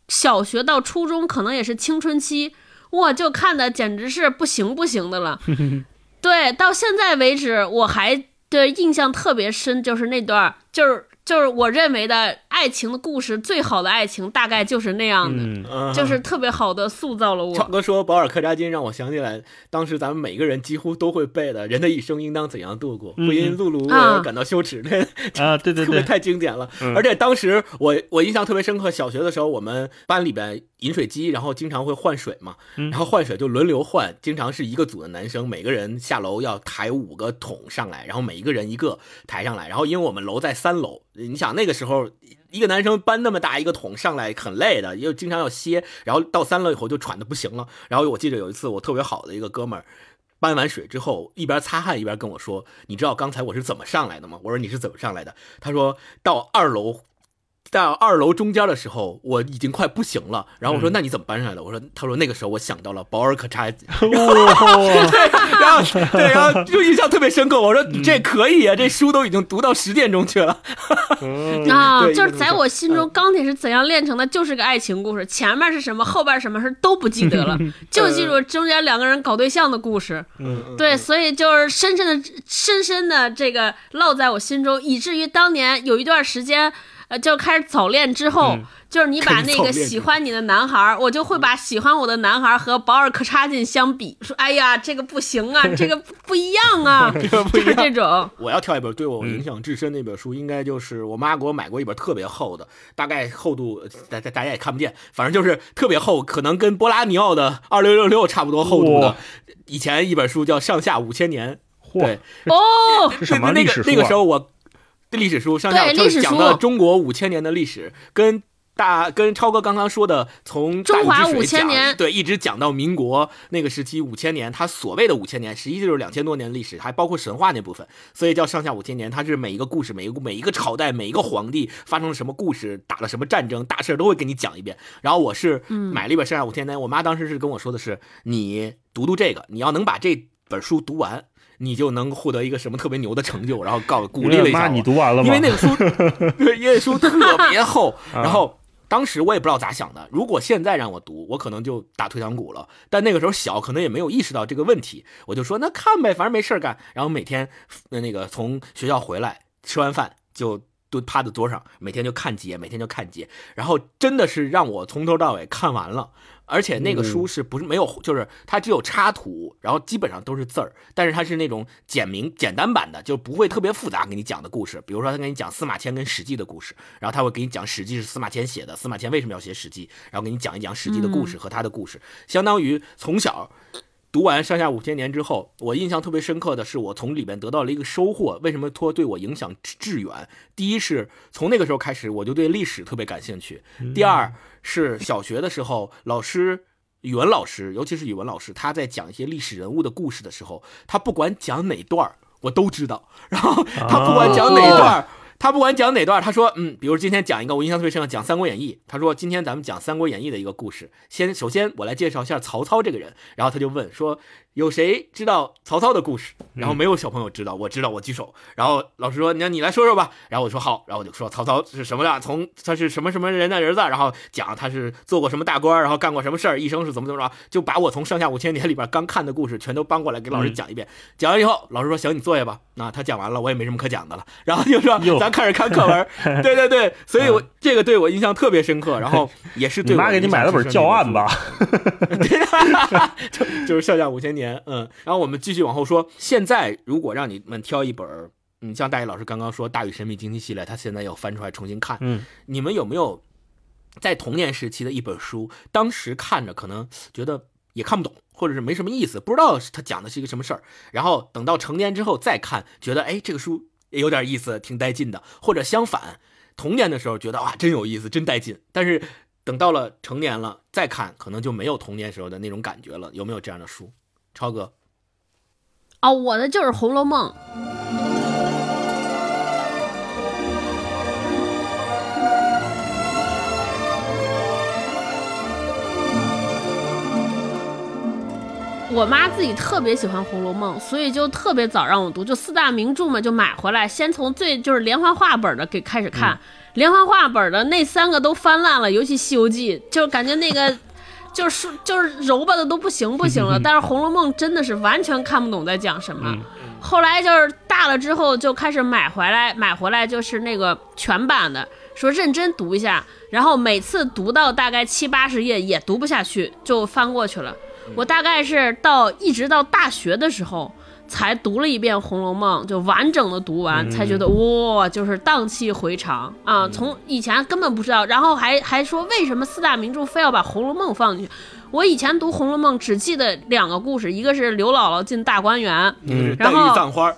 小学到初中，可能也是青春期。哇！就看的简直是不行不行的了。对，到现在为止，我还对印象特别深，就是那段，就是就是我认为的爱情的故事，最好的爱情大概就是那样的，就是特别好的塑造了我。超哥说保尔柯察金，让我想起来当时咱们每个人几乎都会背的“人的一生应当怎样度过，不因碌碌而感到羞耻”那啊，对对对，太经典了。而且当时我我印象特别深刻，小学的时候我们班里边。饮水机，然后经常会换水嘛，然后换水就轮流换，经常是一个组的男生，每个人下楼要抬五个桶上来，然后每一个人一个抬上来，然后因为我们楼在三楼，你想那个时候，一个男生搬那么大一个桶上来很累的，又经常要歇，然后到三楼以后就喘的不行了。然后我记得有一次我特别好的一个哥们儿。搬完水之后，一边擦汗一边跟我说：“你知道刚才我是怎么上来的吗？”我说：“你是怎么上来的？”他说到二楼。到二楼中间的时候，我已经快不行了。然后我说：“那你怎么搬上来的？”我说：“他说那个时候我想到了保尔柯察。”然后 对，然后就印象特别深刻。我说：“这可以啊，这书都已经读到十点钟去了。”啊，就是在我心中，钢铁是怎样炼成的，就是个爱情故事。前面是什么，后边什么事都不记得了，就记住中间两个人搞对象的故事。嗯，对，所以就是深深的、深深的这个烙在我心中，以至于当年有一段时间。呃，就开始早恋之后，就是你把那个喜欢你的男孩，我就会把喜欢我的男孩和保尔柯察金相比，说哎呀，这个不行啊，这个不一样啊，就是这种。我要挑一本对我影响至深的一本书，应该就是我妈给我买过一本特别厚的，大概厚度大大大家也看不见，反正就是特别厚，可能跟波拉尼奥的二六六六差不多厚度的。以前一本书叫《上下五千年》，对哦，是什么那个那个时候我。历史书上下就是讲的中国五千年的历史，跟大跟超哥刚刚说的从中华五千年对一直讲到民国那个时期五千年，他所谓的五千年实际就是两千多年历史，还包括神话那部分，所以叫上下五千年。它是每一个故事，每一个每一个朝代，每一个皇帝发生了什么故事，打了什么战争，大事都会给你讲一遍。然后我是买了一本上下五千年，我妈当时是跟我说的是，你读读这个，你要能把这本书读完。你就能获得一个什么特别牛的成就，然后告鼓励了一下你读完了吗？因为那个书，因为书特别厚。然 后当时我也不知道咋想的，如果现在让我读，我可能就打退堂鼓了。但那个时候小，可能也没有意识到这个问题，我就说那看呗，反正没事干。然后每天那个从学校回来，吃完饭就蹲趴在桌上，每天就看几页，每天就看几页。然后真的是让我从头到尾看完了。而且那个书是不是没有，就是它只有插图，然后基本上都是字儿，但是它是那种简明简单版的，就不会特别复杂给你讲的故事。比如说他给你讲司马迁跟史记的故事，然后他会给你讲史记是司马迁写的，司马迁为什么要写史记，然后给你讲一讲史记的故事和他的故事，相当于从小。读完《上下五千年》之后，我印象特别深刻的是，我从里面得到了一个收获。为什么托对我影响致远？第一是从那个时候开始，我就对历史特别感兴趣；第二是小学的时候，老师语文老师，尤其是语文老师，他在讲一些历史人物的故事的时候，他不管讲哪段我都知道。然后他不管讲哪段他不管讲哪段，他说，嗯，比如今天讲一个我印象特别深的，讲《三国演义》。他说，今天咱们讲《三国演义》的一个故事。先，首先我来介绍一下曹操这个人。然后他就问说。有谁知道曹操的故事？然后没有小朋友知道，我知道，我举手。然后老师说：“那你来说说吧。”然后我说：“好。”然后我就说：“曹操是什么的？从他是什么什么人的儿子？然后讲他是做过什么大官，然后干过什么事儿，一生是怎么怎么着，就把我从上下五千年里边刚看的故事全都搬过来给老师讲一遍。讲完以后，老师说：“行，你坐下吧。”那他讲完了，我也没什么可讲的了。然后就说：“咱开始看课文。”对对对，所以我这个对我印象特别深刻。然后 也是对妈给你买了本教案吧？就就是笑匠五千年，嗯，然后。我们继续往后说。现在如果让你们挑一本儿，嗯，像大一老师刚刚说《大禹神秘惊奇》系列，他现在要翻出来重新看。嗯，你们有没有在童年时期的一本书，当时看着可能觉得也看不懂，或者是没什么意思，不知道他讲的是一个什么事儿，然后等到成年之后再看，觉得哎，这个书也有点意思，挺带劲的。或者相反，童年的时候觉得哇，真有意思，真带劲，但是等到了成年了再看，可能就没有童年时候的那种感觉了。有没有这样的书，超哥？哦，我的就是《红楼梦》。我妈自己特别喜欢《红楼梦》，所以就特别早让我读，就四大名著嘛，就买回来，先从最就是连环画本的给开始看，连环画本的那三个都翻烂了，尤其《西游记》，就感觉那个。就是就是揉巴的都不行不行了，但是《红楼梦》真的是完全看不懂在讲什么。后来就是大了之后就开始买回来，买回来就是那个全版的，说认真读一下。然后每次读到大概七八十页也读不下去，就翻过去了。我大概是到一直到大学的时候。才读了一遍《红楼梦》，就完整的读完，才觉得哇，就是荡气回肠啊！从以前根本不知道，然后还还说为什么四大名著非要把《红楼梦》放进去？我以前读《红楼梦》只记得两个故事，一个是刘姥姥进大观园，然后葬花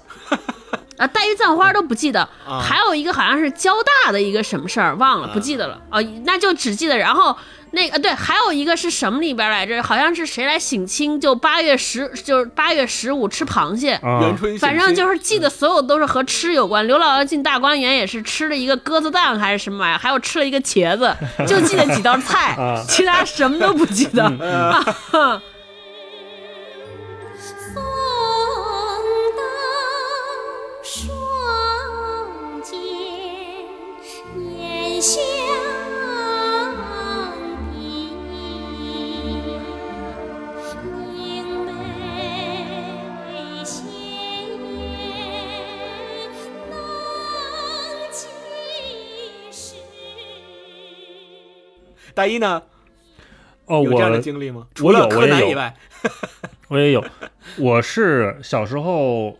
啊，黛玉葬花都不记得，啊还有一个好像是交大的一个什么事儿，忘了，不记得了。啊，那就只记得，然后那个对，还有一个是什么里边来着？好像是谁来省亲，就八月十，就是八月十五吃螃蟹。啊元，春反正就是是记得所有都是和吃有关。刘姥姥进大观园也是吃了一个鸽子蛋还是什么玩意儿，还有吃了一个茄子，就记得几道菜 啊，其他什么都不记得。啊 大一呢？哦，有这样的我经历吗？除了柯我也有南以外，我也有，我是小时候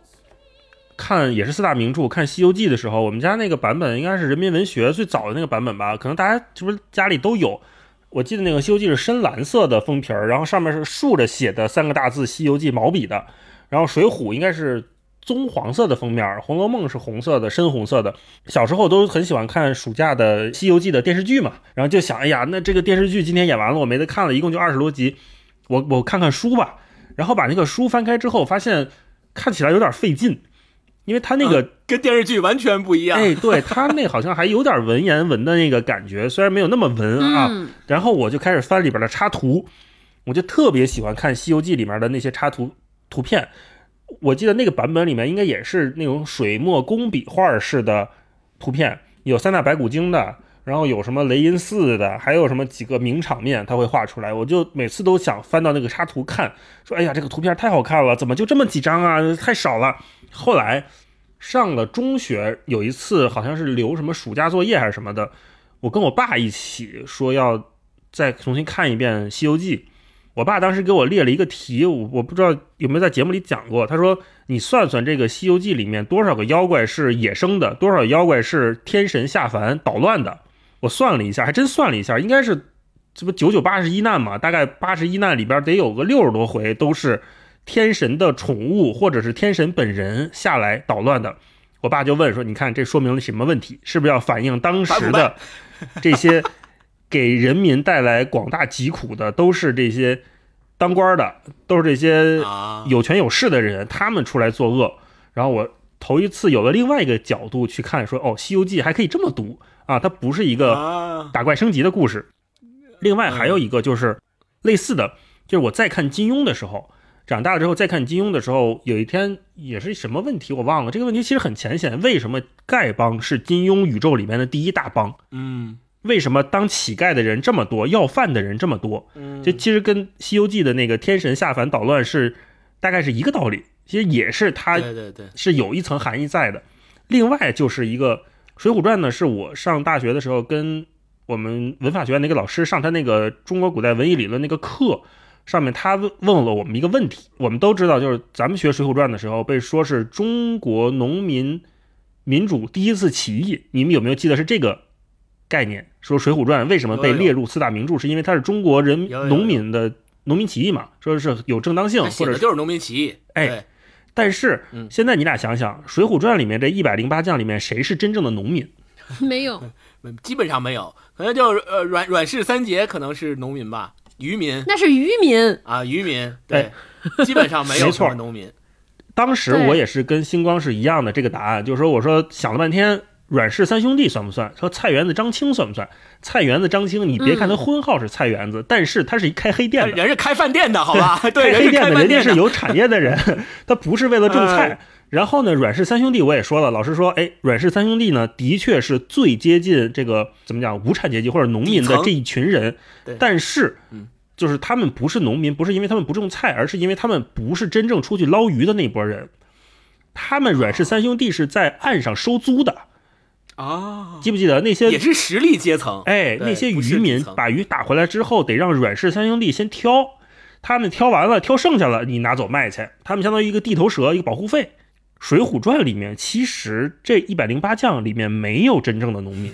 看也是四大名著，看《西游记》的时候，我们家那个版本应该是人民文学最早的那个版本吧，可能大家是不是家里都有？我记得那个《西游记》是深蓝色的封皮儿，然后上面是竖着写的三个大字《西游记》毛笔的，然后《水浒》应该是棕黄色的封面，《红楼梦》是红色的，深红色的。小时候都很喜欢看暑假的《西游记》的电视剧嘛，然后就想，哎呀，那这个电视剧今天演完了，我没得看了，一共就二十多集，我我看看书吧。然后把那个书翻开之后，发现看起来有点费劲，因为它那个，跟电视剧完全不一样。哎，对，它那好像还有点文言文的那个感觉，虽然没有那么文啊。嗯，然后我就开始翻里边的插图，我就特别喜欢看《西游记》里面的那些插图图片。我记得那个版本里面应该也是那种水墨工笔画式的图片，有三打白骨精的，然后有什么雷音寺的，还有什么几个名场面他会画出来。我就每次都想翻到那个插图看，说哎呀这个图片太好看了，怎么就这么几张啊？太少了。后来上了中学，有一次好像是留什么暑假作业还是什么的，我跟我爸一起说要再重新看一遍《西游记》。我爸当时给我列了一个题，我我不知道有没有在节目里讲过。他说：“你算算这个《西游记》里面多少个妖怪是野生的，多少妖怪是天神下凡捣乱的。”我算了一下，还真算了一下，应该是这不九九八十一难嘛？大概八十一难里边得有个六十多回都是天神的宠物或者是天神本人下来捣乱的。我爸就问说：“你看这说明了什么问题？是不是要反映当时的这些给人民带来广大疾苦的都是这些当官的，都是这些啊，有权有势的人，他们出来作恶。然后我头一次有了另外一个角度去看，说哦，《西游记》还可以这么读啊，它不是一个啊，打怪升级的故事。另外还有一个就是类似的，就是我在看金庸的时候，长大了之后再看金庸的时候，有一天也是什么问题我忘了，这个问题其实很浅显，为什么丐帮是金庸宇宙里面的第一大帮？嗯为什么当乞丐的人这么多，要饭的人这么多？嗯，这其实跟《西游记》的那个天神下凡捣乱是大概是一个道理，其实也是它对对对，是有一层含义在的。另外就是一个《水浒传》呢，是我上大学的时候跟我们文法学院那个老师上他那个中国古代文艺理论那个课，上面他问问了我们一个问题。我们都知道，就是咱们学《水浒传》的时候被说是中国农民民主第一次起义，你们有没有记得是这个概念？说《水浒传》为什么被列入四大名著，是因为它是中国人农民的农民起义嘛？说是有正当性，或者是写的就是农民起义。哎，但是嗯现在你俩想想，《水浒传》里面这一百零八将里面谁是真正的农民？没有，嗯 基本上没有，可能就是呃阮阮氏三杰可能是农民吧，渔民那是渔民。啊，渔民对，基本上没有错么农民。当时我也是跟星光是一样的这个答案，就是说我说想了半天，阮氏三兄弟算不算？说菜园子、张青算不算？菜园子、张青，你别看他婚号是菜园子，但是他是一开黑店的。人是开饭店的，好吧？对，开黑店的，人家。是有产业的人，他不是为了种菜哎。然后呢，阮氏三兄弟我也说了，老师说，哎，阮氏三兄弟呢，的确是最接近这个怎么讲无产阶级或者农民的这一群人对，但是嗯，就是他们不是农民，不是因为他们不种菜，而是因为他们不是真正出去捞鱼的那波人。他们阮氏三兄弟是在岸上收租的，啊，记不记得那些也是实力阶层。哎，那些渔民把鱼打回来之后，得让阮氏三兄弟先挑，他们挑完了，挑剩下了，你拿走卖去。他们相当于一个地头蛇，一个保护费。《水浒传》里面其实这一百零八将里面没有真正的农民，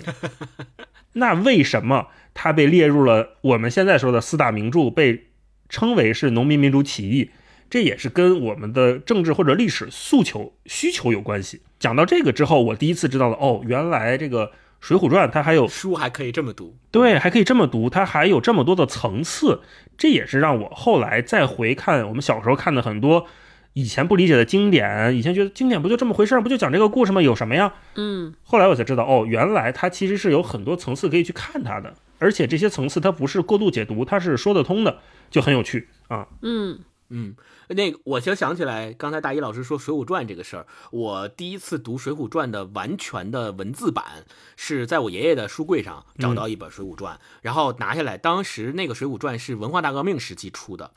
那为什么他被列入了我们现在说的四大名著，被称为是农民民主起义？这也是跟我们的政治或者历史诉求需求有关系。讲到这个之后，我第一次知道了，哦，原来这个《水浒传》它还有书还可以这么读，对，还可以这么读，它还有这么多的层次，这也是让我后来再回看我们小时候看的很多以前不理解的经典，以前觉得经典不就这么回事儿，不就讲这个故事吗？有什么呀？嗯后来我才知道，哦，原来它其实是有很多层次可以去看它的，而且这些层次它不是过度解读，它是说得通的，就很有趣啊。嗯嗯，那个我就想起来，刚才大一老师说《水浒传》这个事儿，我第一次读《水浒传》的完全的文字版是在我爷爷的书柜上找到一本《水浒传》，然后拿下来。当时那个《水浒传》是文化大革命时期出的，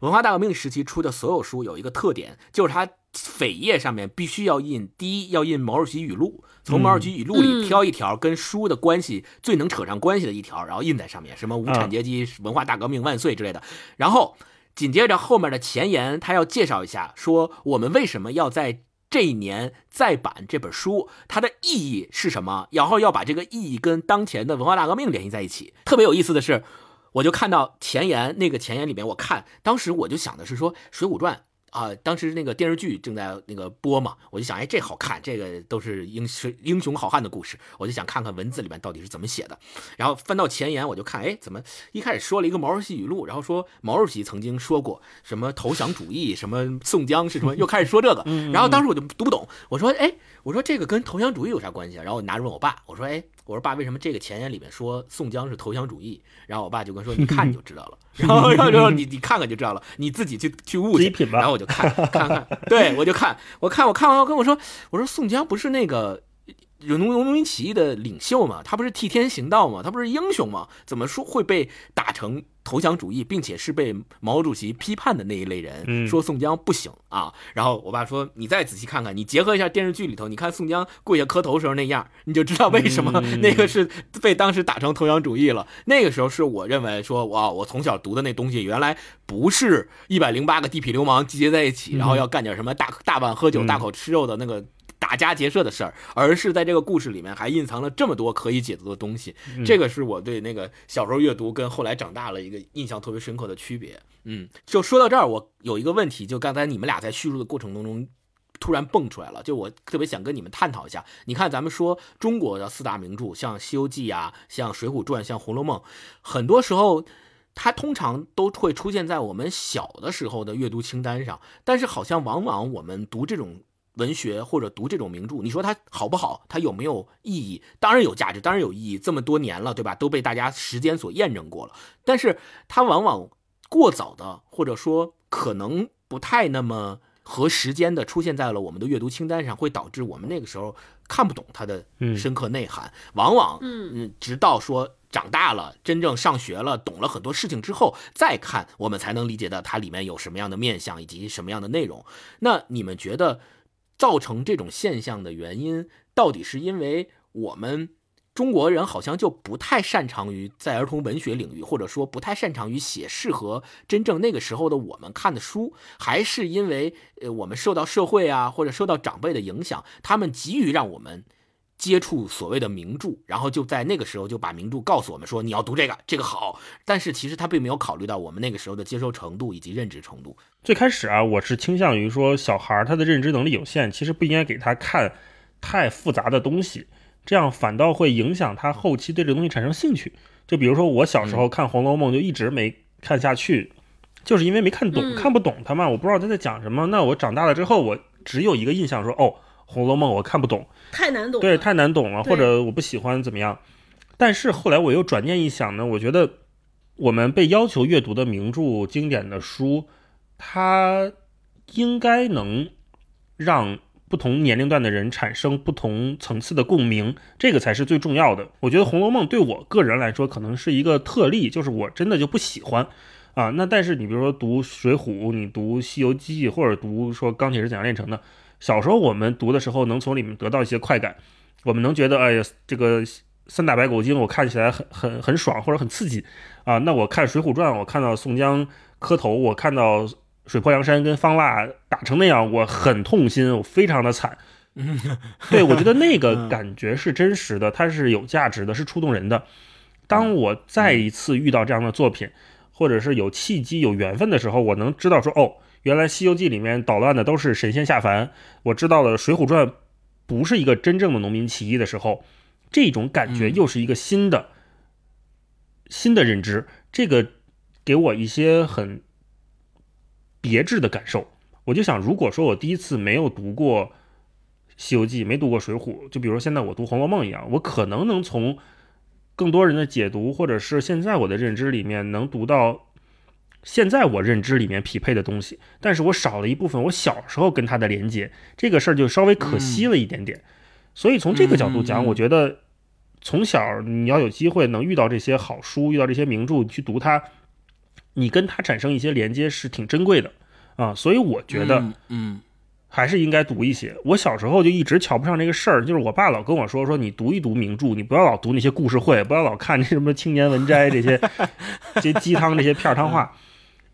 文化大革命时期出的所有书有一个特点，就是它扉页上面必须要印，第一要印毛主席语录，从毛主席语录里嗯挑一条跟书的关系最能扯上关系的一条，然后印在上面，什么无产阶级文化大革命万岁之类的，然后。紧接着后面的前言，他要介绍一下，说我们为什么要在这一年再版这本书，它的意义是什么，然后要把这个意义跟当前的文化大革命联系在一起。特别有意思的是，我就看到前言，那个前言里面，我看当时我就想的是说《水浒传》。啊，当时那个电视剧正在那个播嘛，我就想，哎，这好看，这个都是英雄英雄好汉的故事，我就想看看文字里面到底是怎么写的。然后翻到前言，我就看，哎，怎么一开始说了一个毛主席语录，然后说毛主席曾经说过什么投降主义，什么宋江是什么，又开始说这个。然后当时我就读不懂，我说，哎，我说这个跟投降主义有啥关系啊？然后我拿着问我爸，我说，哎，我说爸，为什么这个前言里面说宋江是投降主义？然后我爸就跟说，你看你就知道了。然后然后你你看看就知道了，你自己去去悟去。然后我就看看看，对我就看，我看我看完后跟我说，我说宋江不是那个。农农农民起义的领袖嘛，他不是替天行道嘛，他不是英雄嘛？怎么说会被打成投降主义，并且是被毛主席批判的那一类人？嗯说宋江不行啊。然后我爸说：“你再仔细看看，你结合一下电视剧里头，你看宋江跪下磕头时候那样，你就知道为什么嗯 那个是被当时打成投降主义了。那个时候是我认为说，哇，我从小读的那东西原来不是一百零八个地痞流氓集结在一起，然后要干点什么大大碗喝酒、嗯大口吃肉的那个。”打家劫舍的事儿，而是在这个故事里面还隐藏了这么多可以解读的东西。这个是我对那个小时候阅读跟后来长大了一个印象特别深刻的区别。嗯，就说到这儿，我有一个问题，就刚才你们俩在叙述的过程当中。突然蹦出来了，就我特别想跟你们探讨一下。你看，咱们说中国的四大名著，像《西游记》啊，像《水浒传》，像《红楼梦》，很多时候它通常都会出现在我们小的时候的阅读清单上，但是好像往往我们读这种文学或者读这种名著，你说它好不好？它有没有意义？当然有价值，当然有意义。这么多年了，对吧？都被大家时间所验证过了。但是它往往过早的，或者说可能不太那么和时间的出现在了我们的阅读清单上，会导致我们那个时候看不懂它的深刻内涵。往往，嗯，直到说。长大了，真正上学了，懂了很多事情之后，再看我们才能理解到它里面有什么样的面相以及什么样的内容。那你们觉得造成这种现象的原因，到底是因为我们中国人好像就不太擅长于在儿童文学领域，或者说不太擅长于写适合真正那个时候的我们看的书，还是因为呃我们受到社会啊或者受到长辈的影响，他们急于让我们接触所谓的名著，然后就在那个时候就把名著告诉我们说你要读这个，这个好。但是其实他并没有考虑到我们那个时候的接受程度以及认知程度。最开始啊，我是倾向于说，小孩儿他的认知能力有限，其实不应该给他看太复杂的东西，这样反倒会影响他后期对这个东西产生兴趣。就比如说我小时候看《红楼梦》，就一直没看下去，就是因为没看懂，嗯看不懂他嘛，我不知道他在讲什么。那我长大了之后，我只有一个印象说，哦，《红楼梦》我看不懂，太难懂。对，太难懂了，或者我不喜欢怎么样。但是后来我又转念一想呢，我觉得我们被要求阅读的名著、经典的书，它应该能让不同年龄段的人产生不同层次的共鸣，这个才是最重要的。我觉得《红楼梦》对我个人来说可能是一个特例，就是我真的就不喜欢啊。那但是你比如说读《水浒》，你读《西游记》，或者读说《钢铁是怎样炼成的》，小时候我们读的时候能从里面得到一些快感，我们能觉得哎呀这个。三打白骨精，我看起来很很很爽或者很刺激啊。那我看《水浒传》，我看到宋江磕头，我看到水泊梁山跟方腊打成那样，我很痛心，我非常的惨。对我觉得那个感觉是真实的，它是有价值的，是触动人的。当我再一次遇到这样的作品，或者是有契机、有缘分的时候，我能知道说，哦，原来《西游记》里面捣乱的都是神仙下凡，我知道了《水浒传》不是一个真正的农民起义的时候，这种感觉又是一个新的、新的认知，这个给我一些很别致的感受。我就想，如果说我第一次没有读过《西游记》，没读过《水浒》，就比如现在我读《红楼梦》一样，我可能能从更多人的解读，或者是现在我的认知里面能读到现在我认知里面匹配的东西，但是我少了一部分我小时候跟它的连接，这个事儿就稍微可惜了一点点。所以从这个角度讲，我觉得从小你要有机会能遇到这些好书，遇到这些名著，你去读它，你跟它产生一些连接是挺珍贵的啊。所以我觉得。嗯嗯还是应该读一些。我小时候就一直瞧不上这个事儿，就是我爸老跟我说说你读一读名著，你不要老读那些故事会，不要老看那什么青年文摘这些这些鸡汤这些片儿汤话。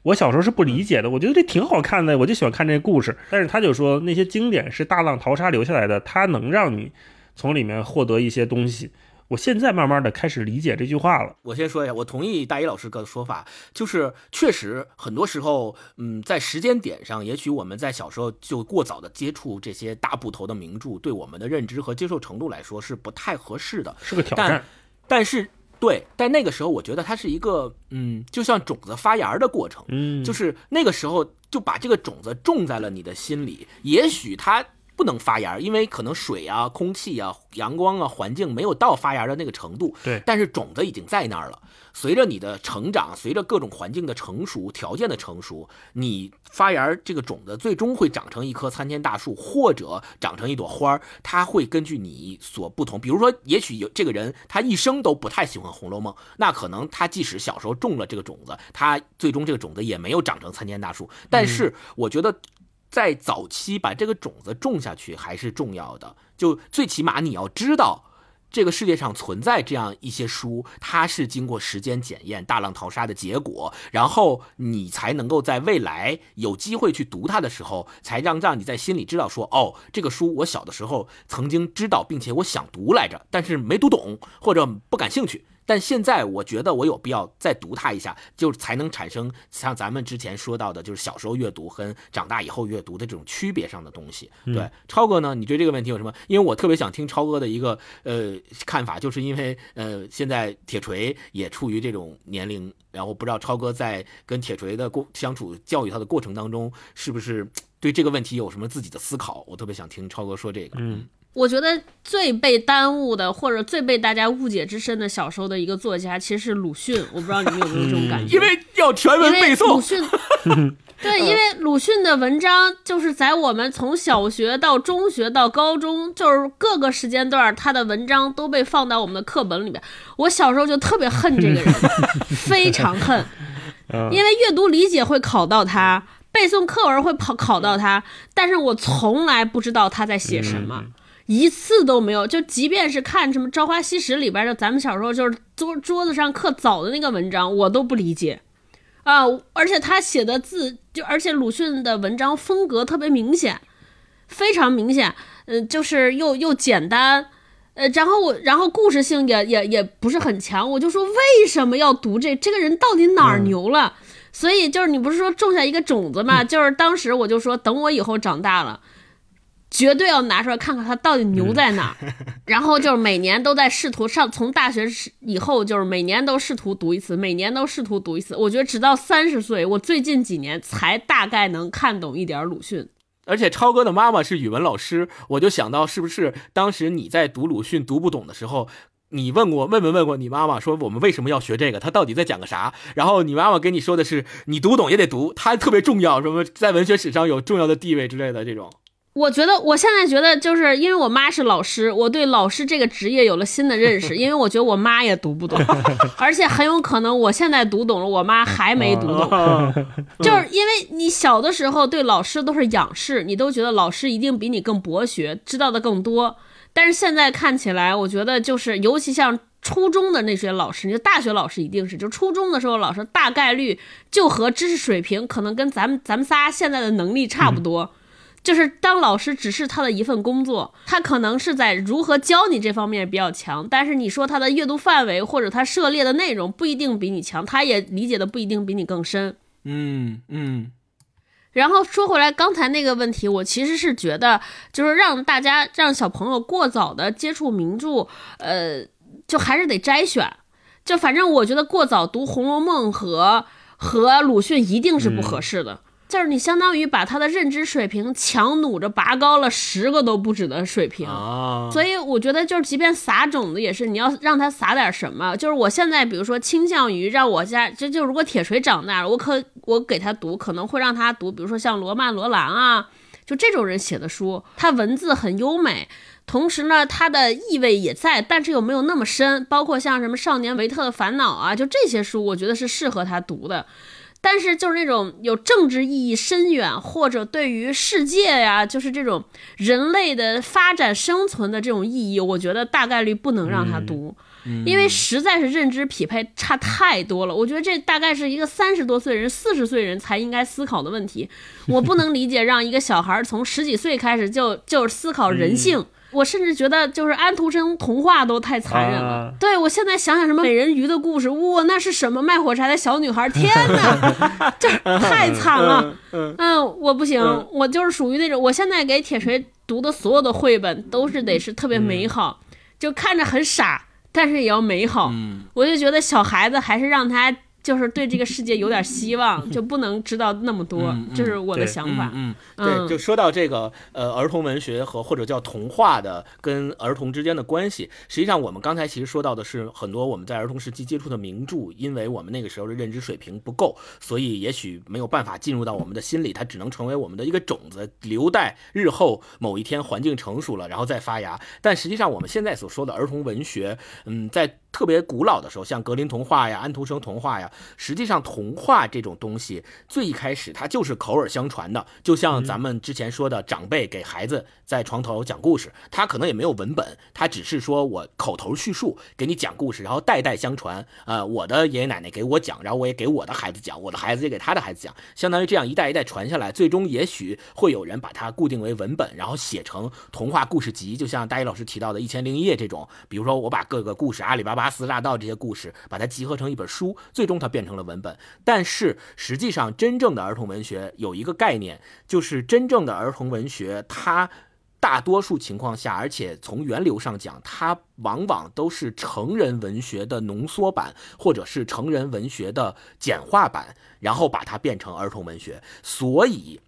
我小时候是不理解的，我觉得这挺好看的，我就喜欢看这些故事。但是他就说那些经典是大浪淘沙留下来的，它能让你从里面获得一些东西。我现在慢慢的开始理解这句话了。我先说一下，我同意大一老师的说法，就是确实很多时候，嗯，在时间点上，也许我们在小时候就过早的接触这些大部头的名著，对我们的认知和接受程度来说是不太合适的，是个挑但战。但是对，但那个时候我觉得它是一个，嗯，就像种子发芽的过程，嗯，就是那个时候就把这个种子种在了你的心里，也许它不能发芽，因为可能水啊、空气啊、阳光啊、环境没有到发芽的那个程度。对但是种子已经在那儿了。随着你的成长，随着各种环境的成熟、条件的成熟，你发芽这个种子最终会长成一棵参天大树，或者长成一朵花儿。它会根据你所不同，比如说，也许有这个人他一生都不太喜欢《红楼梦》，那可能他即使小时候种了这个种子，他最终这个种子也没有长成参天大树。但是我觉得。在早期把这个种子种下去还是重要的，就最起码你要知道，这个世界上存在这样一些书，它是经过时间检验、大浪淘沙的结果，然后你才能够在未来有机会去读它的时候，才让让你在心里知道说，哦，这个书我小的时候曾经知道，并且我想读来着，但是没读懂或者不感兴趣。但现在我觉得我有必要再读它一下，就才能产生像咱们之前说到的，就是小时候阅读和长大以后阅读的这种区别上的东西。对，超哥呢，你对这个问题有什么？因为我特别想听超哥的一个呃看法，就是因为呃现在铁锤也处于这种年龄，然后不知道超哥在跟铁锤的过相处、教育他的过程当中，是不是对这个问题有什么自己的思考？我特别想听超哥说这个。嗯，我觉得最被耽误的，或者最被大家误解之深的小时候的一个作家，其实是鲁迅。我不知道你们有没有这种感觉？因为要全文背诵鲁，迅，对，因为鲁迅的文章就是在我们从小学到中学到高中，就是各个时间段，他的文章都被放到我们的课本里面。我小时候就特别恨这个人，非常恨，嗯因为阅读理解会考到他，背诵课文会考考到他，但是我从来不知道他在写什么。一次都没有，就即便是看什么《朝花夕拾》里边的，咱们小时候就是桌桌子上刻枣的那个文章，我都不理解啊。而且他写的字，就而且鲁迅的文章风格特别明显，非常明显，嗯、就是又又简单，呃，然后我然后故事性也也也不是很强，我就说为什么要读这？这个人到底哪儿牛了？所以就是你不是说种下一个种子嘛？就是当时我就说，等我以后长大了。绝对要拿出来看看他到底牛在哪儿，然后就是每年都在试图上，从大学以后就是每年都试图读一次，每年都试图读一次。我觉得直到三十岁，我最近几年才大概能看懂一点鲁迅。而且超哥的妈妈是语文老师，我就想到是不是当时你在读鲁迅读不懂的时候，你问过问没问过你妈妈说我们为什么要学这个，他到底在讲个啥？然后你妈妈给你说的是你读懂也得读，它特别重要，什么在文学史上有重要的地位之类的这种。我觉得我现在觉得，就是因为我妈是老师，我对老师这个职业有了新的认识。因为我觉得我妈也读不懂，而且很有可能我现在读懂了，我妈还没读懂。就是因为你小的时候对老师都是仰视，你都觉得老师一定比你更博学，知道的更多。但是现在看起来，我觉得就是，尤其像初中的那些老师，你说大学老师一定是，就初中的时候老师大概率就和知识水平可能跟咱们咱们仨现在的能力差不多。就是当老师只是他的一份工作，他可能是在如何教你这方面比较强，但是你说他的阅读范围或者他涉猎的内容不一定比你强，他也理解的不一定比你更深。嗯嗯，然后说回来，刚才那个问题，我其实是觉得，就是让大家让小朋友过早的接触名著，呃，就还是得摘选。就反正我觉得过早读《红楼梦》和和鲁迅一定是不合适的。就是你相当于把他的认知水平强弩着拔高了十个都不止的水平。啊，所以我觉得，就是即便撒种子也是，你要让他撒点什么。就是我现在，比如说倾向于让我家，这就如果铁锤长大了，我可我给他读，可能会让他读，比如说像罗曼·罗兰啊，就这种人写的书，他文字很优美，同时呢，他的意味也在，但是又没有那么深。包括像什么《少年维特的烦恼》啊，就这些书，我觉得是适合他读的。但是就是那种有政治意义深远，或者对于世界呀，就是这种人类的发展生存的这种意义，我觉得大概率不能让他读，因为实在是认知匹配差太多了。我觉得这大概是一个三十多岁人、四十岁人才应该思考的问题。我不能理解让一个小孩从十几岁开始就就思考人性。我甚至觉得，就是安徒生童话都太残忍了。啊对我现在想想什么美人鱼的故事，哇，那是什么卖火柴的小女孩？天哪，这 太惨了。嗯，我不行，我就是属于那种，我现在给铁锤读的所有的绘本都是得是特别美好，就看着很傻，但是也要美好。嗯我就觉得小孩子还是让他就是对这个世界有点希望，就不能知道那么多，嗯嗯这是我的想法。嗯，嗯对，就说到这个呃儿童文学和或者叫童话的跟儿童之间的关系，实际上我们刚才其实说到的是很多我们在儿童时期接触的名著，因为我们那个时候的认知水平不够，所以也许没有办法进入到我们的心里，它只能成为我们的一个种子，留待日后某一天环境成熟了，然后再发芽。但实际上我们现在所说的儿童文学，嗯，在特别古老的时候，像格林童话呀、安徒生童话呀，实际上童话这种东西最一开始它就是口耳相传的，就像咱们之前说的，长辈给孩子在床头讲故事，他可能也没有文本，他只是说我口头叙述给你讲故事，然后代代相传。呃，我的爷爷奶奶给我讲，然后我也给我的孩子讲，我的孩子也给他的孩子讲，相当于这样一代一代传下来，最终也许会有人把它固定为文本，然后写成童话故事集，就像大一老师提到的《一千零一夜》这种，比如说我把各个故事，阿里巴巴、四大盗这些故事，把它集合成一本书，最终它变成了文本。但是实际上，真正的儿童文学有一个概念，就是真正的儿童文学，它大多数情况下，而且从源流上讲，它往往都是成人文学的浓缩版，或者是成人文学的简化版，然后把它变成儿童文学。所以。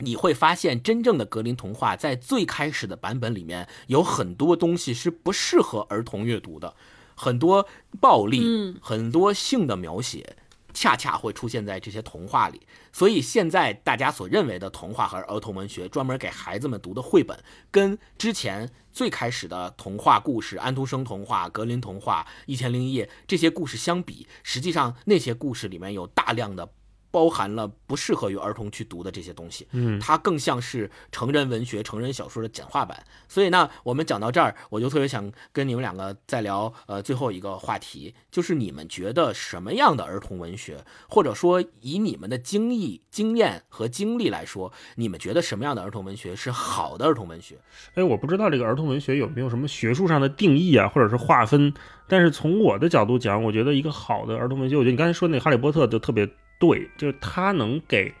你会发现，真正的格林童话在最开始的版本里面，有很多东西是不适合儿童阅读的，很多暴力，嗯很多性的描写，恰恰会出现在这些童话里。所以现在大家所认为的童话和儿童文学，专门给孩子们读的绘本，跟之前最开始的童话故事——安徒生童话、格林童话、一千零一夜这些故事相比，实际上那些故事里面有大量的。包含了不适合于儿童去读的这些东西，嗯它更像是成人文学、成人小说的简化版。所以呢，我们讲到这儿，我就特别想跟你们两个再聊呃最后一个话题，就是你们觉得什么样的儿童文学，或者说以你们的经历、经验和经历来说，你们觉得什么样的儿童文学是好的儿童文学？哎，我不知道这个儿童文学有没有什么学术上的定义啊，或者是划分。但是从我的角度讲，我觉得一个好的儿童文学，我觉得你刚才说那《哈利波特》就特别对，就是它能给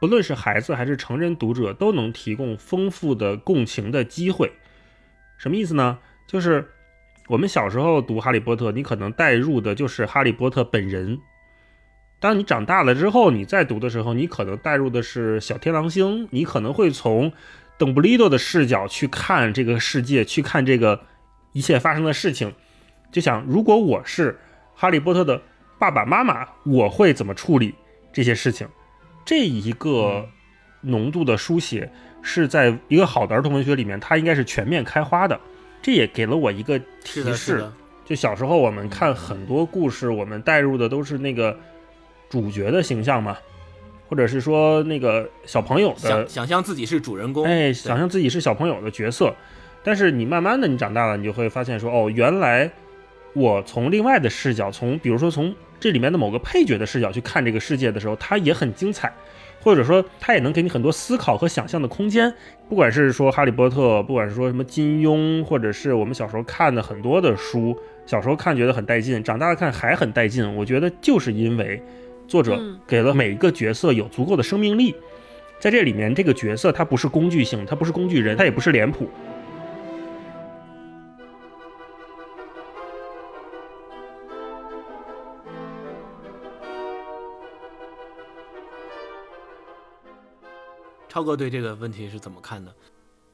不论是孩子还是成人读者都能提供丰富的共情的机会。什么意思呢？就是我们小时候读《哈利波特》，你可能带入的就是哈利波特本人。当你长大了之后，你再读的时候，你可能带入的是小天狼星，你可能会从邓布利多的视角去看这个世界，去看这个一切发生的事情，就想如果我是哈利波特的爸爸妈妈，我会怎么处理这些事情？这一个浓度的书写是在一个好的儿童文学里面，它应该是全面开花的。这也给了我一个提示，就小时候我们看很多故事，我们带入的都是那个主角的形象嘛，或者是说那个小朋友的想想象自己是主人公，哎，想象自己是小朋友的角色，但是你慢慢的你长大了，你就会发现说，哦，原来我从另外的视角，从比如说从这里面的某个配角的视角去看这个世界的时候，它也很精彩，或者说它也能给你很多思考和想象的空间。不管是说哈利波特，不管是说什么金庸，或者是我们小时候看的很多的书，小时候看觉得很带劲，长大了看还很带劲。我觉得就是因为作者嗯给了每一个角色有足够的生命力。在这里面，这个角色他不是工具性，他不是工具人，他也不是脸谱。超哥对这个问题是怎么看的？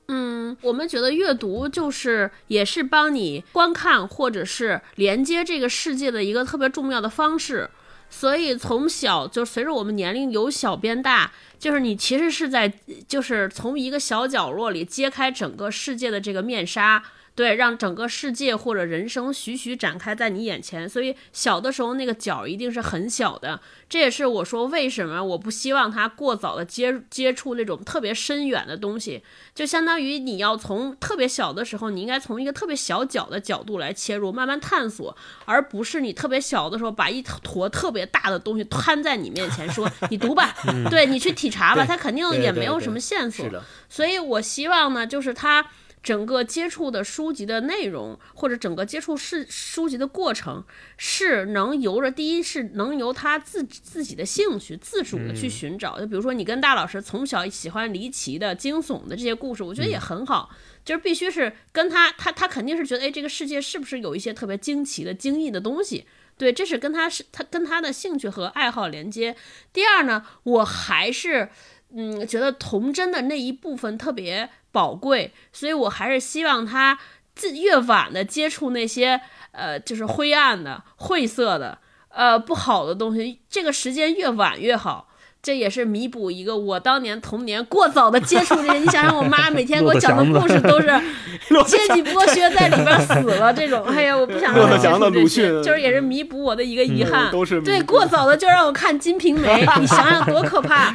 嗯，我们觉得阅读就是也是帮你观看或者是连接这个世界的一个特别重要的方式。所以从小就随着我们年龄由小变大，就是你其实是在就是从一个小角落里揭开整个世界的这个面纱。对，让整个世界或者人生徐徐展开在你眼前，所以小的时候那个角一定是很小的。这也是我说为什么我不希望他过早的接接触那种特别深远的东西，就相当于你要从特别小的时候，你应该从一个特别小角的角度来切入，慢慢探索，而不是你特别小的时候把一坨特别大的东西摊在你面前说 你读吧，对你去体察吧，他肯定也没有什么线索所以我希望呢，就是他整个接触的书籍的内容，或者整个接触是书籍的过程，是能由着第一是能由他自自己的兴趣自主的去寻找。就比如说你跟大老师从小喜欢离奇的、惊悚的这些故事，我觉得也很好。就是必须是跟他，他他肯定是觉得，哎，这个世界是不是有一些特别惊奇的、惊异的东西？对，这是跟他是他跟他的兴趣和爱好连接。第二呢，我还是嗯觉得童真的那一部分特别宝贵，所以我还是希望他自越晚的接触那些呃就是灰暗的、晦涩的、呃不好的东西，这个时间越晚越好。这也是弥补一个我当年童年过早的接触这些。你想想，我妈每天给我讲的故事都是 阶级剥削在里边死了这种，哎呀，我不想让我接触这鲁些，迅就是也是弥补我的一个遗憾。嗯都是对过早的就让我看《金瓶梅》，你想想多可怕。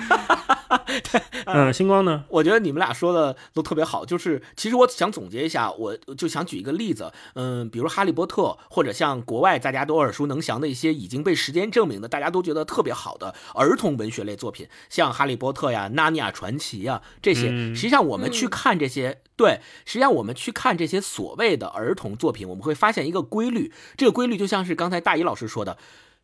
嗯，星光呢？我觉得你们俩说的都特别好，就是其实我想总结一下，我就想举一个例子，嗯，比如《哈利波特》，或者像国外大家都耳熟能详的一些已经被时间证明的，大家都觉得特别好的儿童文学类作品，像《哈利波特》呀、《纳尼亚传奇》呀这些。嗯实际上我们去看这些，对，实际上我们去看这些所谓的儿童作品，我们会发现一个规律，这个规律就像是刚才大一老师说的，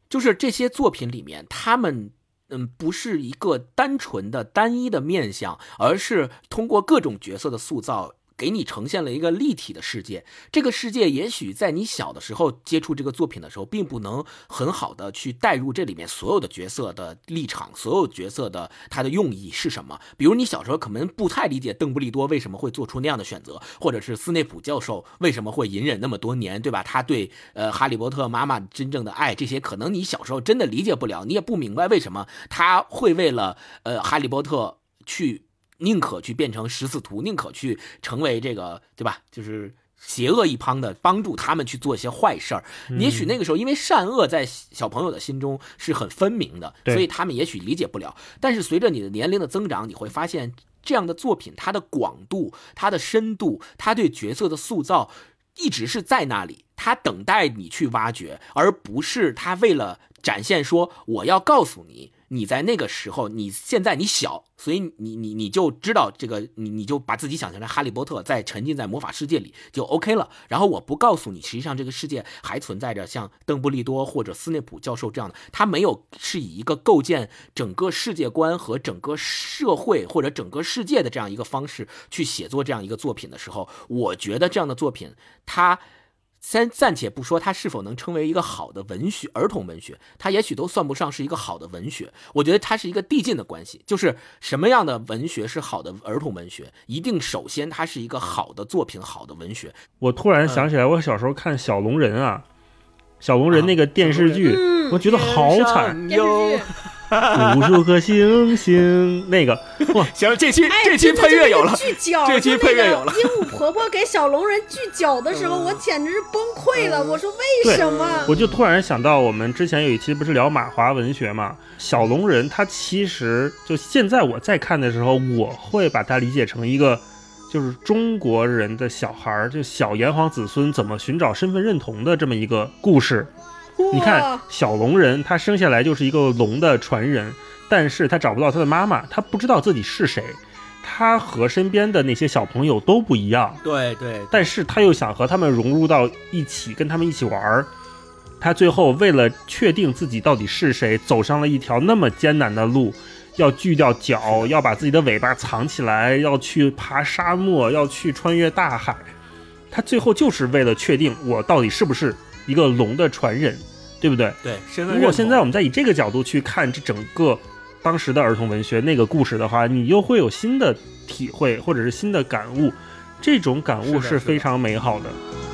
就是这些作品里面，他们嗯不是一个单纯的单一的面相，而是通过各种角色的塑造。给你呈现了一个立体的世界，这个世界也许在你小的时候接触这个作品的时候，并不能很好的去带入这里面所有的角色的立场，所有角色的他的用意是什么。比如你小时候可能不太理解邓布利多为什么会做出那样的选择，或者是斯内普教授为什么会隐忍那么多年，对吧？他对呃哈利波特妈妈真正的爱，这些可能你小时候真的理解不了，你也不明白为什么他会为了呃哈利波特去。宁可去变成十四徒，宁可去成为这个，对吧？就是邪恶一方的，帮助他们去做一些坏事儿。也许那个时候，因为善恶在小朋友的心中是很分明的，所以他们也许理解不了。但是随着你的年龄的增长，你会发现这样的作品，它的广度、它的深度、它对角色的塑造，一直是在那里，它等待你去挖掘，而不是他为了展现说我要告诉你。你在那个时候，你现在你小，所以你你你就知道这个，你你就把自己想象成哈利波特，在沉浸在魔法世界里就 OK 了。然后我不告诉你，实际上这个世界还存在着像邓布利多或者斯内普教授这样的，他没有是以一个构建整个世界观和整个社会或者整个世界的这样一个方式去写作这样一个作品的时候，我觉得这样的作品它。先暂且不说它是否能称为一个好的文学，儿童文学，它也许都算不上是一个好的文学。我觉得它是一个递进的关系，就是什么样的文学是好的儿童文学，一定首先它是一个好的作品，好的文学。我突然想起来，我小时候看小龙人啊，小龙人那个电视剧，嗯我觉得好惨，电视剧，无数颗星星，那个哇，行，这期哎，这期配乐有了，这期配乐有了鹦鹉婆婆给小龙人锯脚的时候，我简直是崩溃了。我说为什么？我就突然想到，我们之前有一期不是聊马华文学嘛？小龙人他其实就现在我在看的时候，我会把它理解成一个。就是中国人的小孩儿，就小炎黄子孙怎么寻找身份认同的这么一个故事。你看，小龙人他生下来就是一个龙的传人，但是他找不到他的妈妈，他不知道自己是谁，他和身边的那些小朋友都不一样。对对，但是他又想和他们融入到一起，跟他们一起玩儿。他最后为了确定自己到底是谁，走上了一条那么艰难的路，要锯掉脚，要把自己的尾巴藏起来，要去爬沙漠，要去穿越大海。他最后就是为了确定我到底是不是一个龙的传人，对不对？对，身份如果现在我们再以这个角度去看这整个当时的儿童文学那个故事的话，你又会有新的体会或者是新的感悟，这种感悟是非常美好的。贴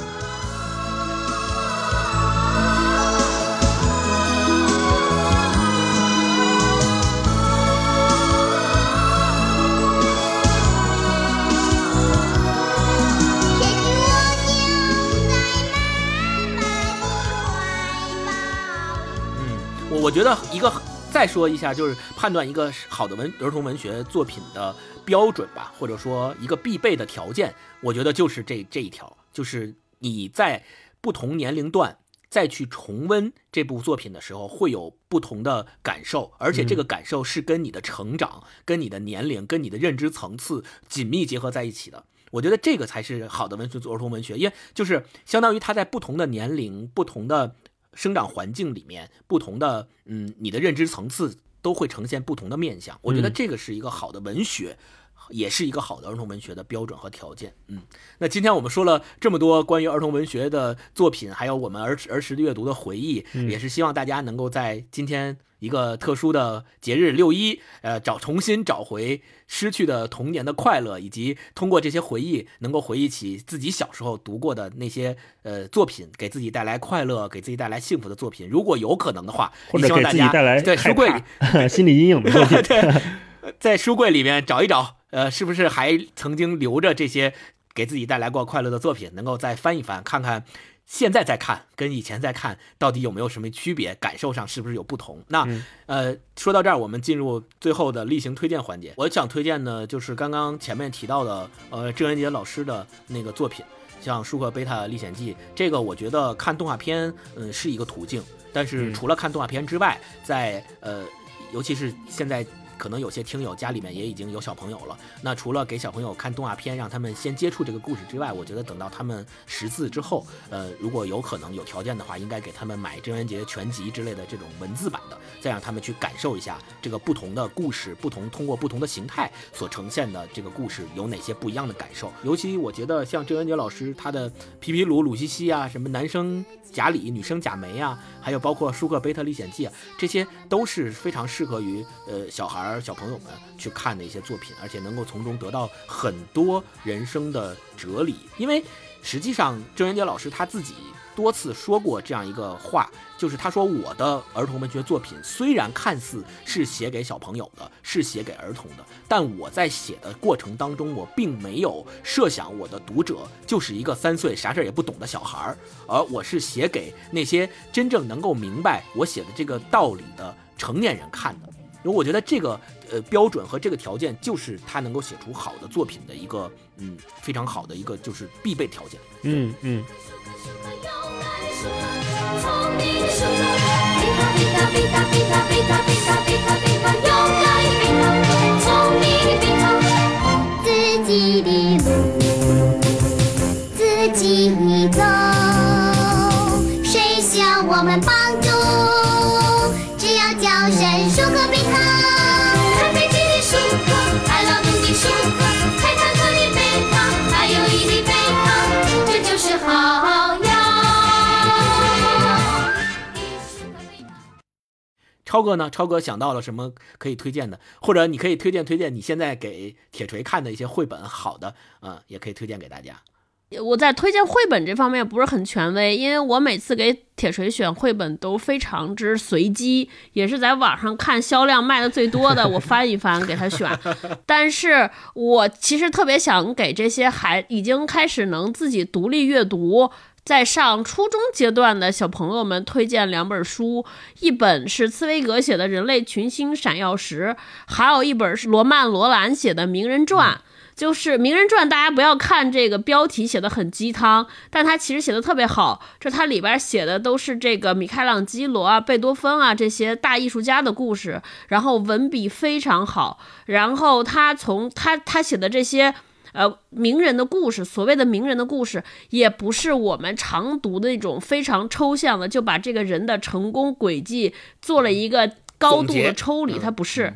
我我觉得一个再说一下，就是判断一个好的文儿童文学作品的标准吧，或者说一个必备的条件，我觉得就是这这一条，就是你在不同年龄段。再去重温这部作品的时候，会有不同的感受，而且这个感受是跟你的成长、跟你的年龄、跟你的认知层次紧密结合在一起的。我觉得这个才是好的文学儿童文学，因为就是相当于他在不同的年龄、不同的生长环境里面，不同的嗯，你的认知层次都会呈现不同的面相。我觉得嗯这个是一个好的文学，也是一个好的儿童文学的标准和条件。嗯，那今天我们说了这么多关于儿童文学的作品，还有我们儿儿时的阅读的回忆，嗯也是希望大家能够在今天一个特殊的节日六一，呃，找重新找回失去的童年的快乐，以及通过这些回忆，能够回忆起自己小时候读过的那些呃作品，给自己带来快乐、给自己带来幸福的作品。如果有可能的话，或者给也希望大家自己带来在书柜里 心理阴影的作品。对，在书柜里面找一找，呃，是不是还曾经留着这些给自己带来过快乐的作品，能够再翻一翻，看看现在再看跟以前再看到底有没有什么区别，感受上是不是有不同？那、嗯呃，说到这儿，我们进入最后的例行推荐环节。我想推荐的，就是刚刚前面提到的，呃，郑渊洁老师的那个作品。像《舒克贝塔历险记》，这个我觉得看动画片，嗯，是一个途径。但是嗯除了看动画片之外，在呃，尤其是现在可能有些听友家里面也已经有小朋友了，那除了给小朋友看动画片，让他们先接触这个故事之外，我觉得等到他们识字之后，呃，如果有可能有条件的话，应该给他们买郑渊洁全集之类的这种文字版的，再让他们去感受一下这个不同的故事，不同通过不同的形态所呈现的这个故事有哪些不一样的感受。尤其我觉得像郑渊洁老师他的皮皮鲁、鲁西西啊，什么男生贾里、女生贾梅啊，还有包括舒克贝特历险记啊，这些都是非常适合于呃小孩儿、小朋友们去看的一些作品，而且能够从中得到很多人生的哲理。因为实际上郑渊洁老师他自己多次说过这样一个话，就是他说我的儿童文学作品虽然看似是写给小朋友的，是写给儿童的，但我在写的过程当中，我并没有设想我的读者就是一个三岁啥事儿也不懂的小孩儿，而我是写给那些真正能够明白我写的这个道理的成年人看的。因为我觉得这个呃标准和这个条件，就是他能够写出好的作品的一个嗯非常好的一个就是必备条件。嗯嗯，自己的路，自己走，谁向我们帮？超哥呢？超哥想到了什么可以推荐的？或者你可以推荐推荐你现在给铁锤看的一些绘本，好的，嗯，也可以推荐给大家。我在推荐绘本这方面不是很权威，因为我每次给铁锤选绘本都非常之随机，也是在网上看销量卖的最多的，我翻一翻给他选。但是我其实特别想给这些还已经开始能自己独立阅读。在上初中阶段的小朋友们推荐两本书，一本是茨威格写的《人类群星闪耀时》，还有一本是罗曼·罗兰写的《名人传》。就是《名人传》，大家不要看这个标题写的很鸡汤，但它其实写的特别好。这它里边写的都是这个米开朗基罗啊、贝多芬啊这些大艺术家的故事，然后文笔非常好。然后他从他他写的这些。呃名人的故事，所谓的名人的故事，也不是我们常读的那种非常抽象的，就把这个人的成功轨迹做了一个高度的抽离，嗯它不是。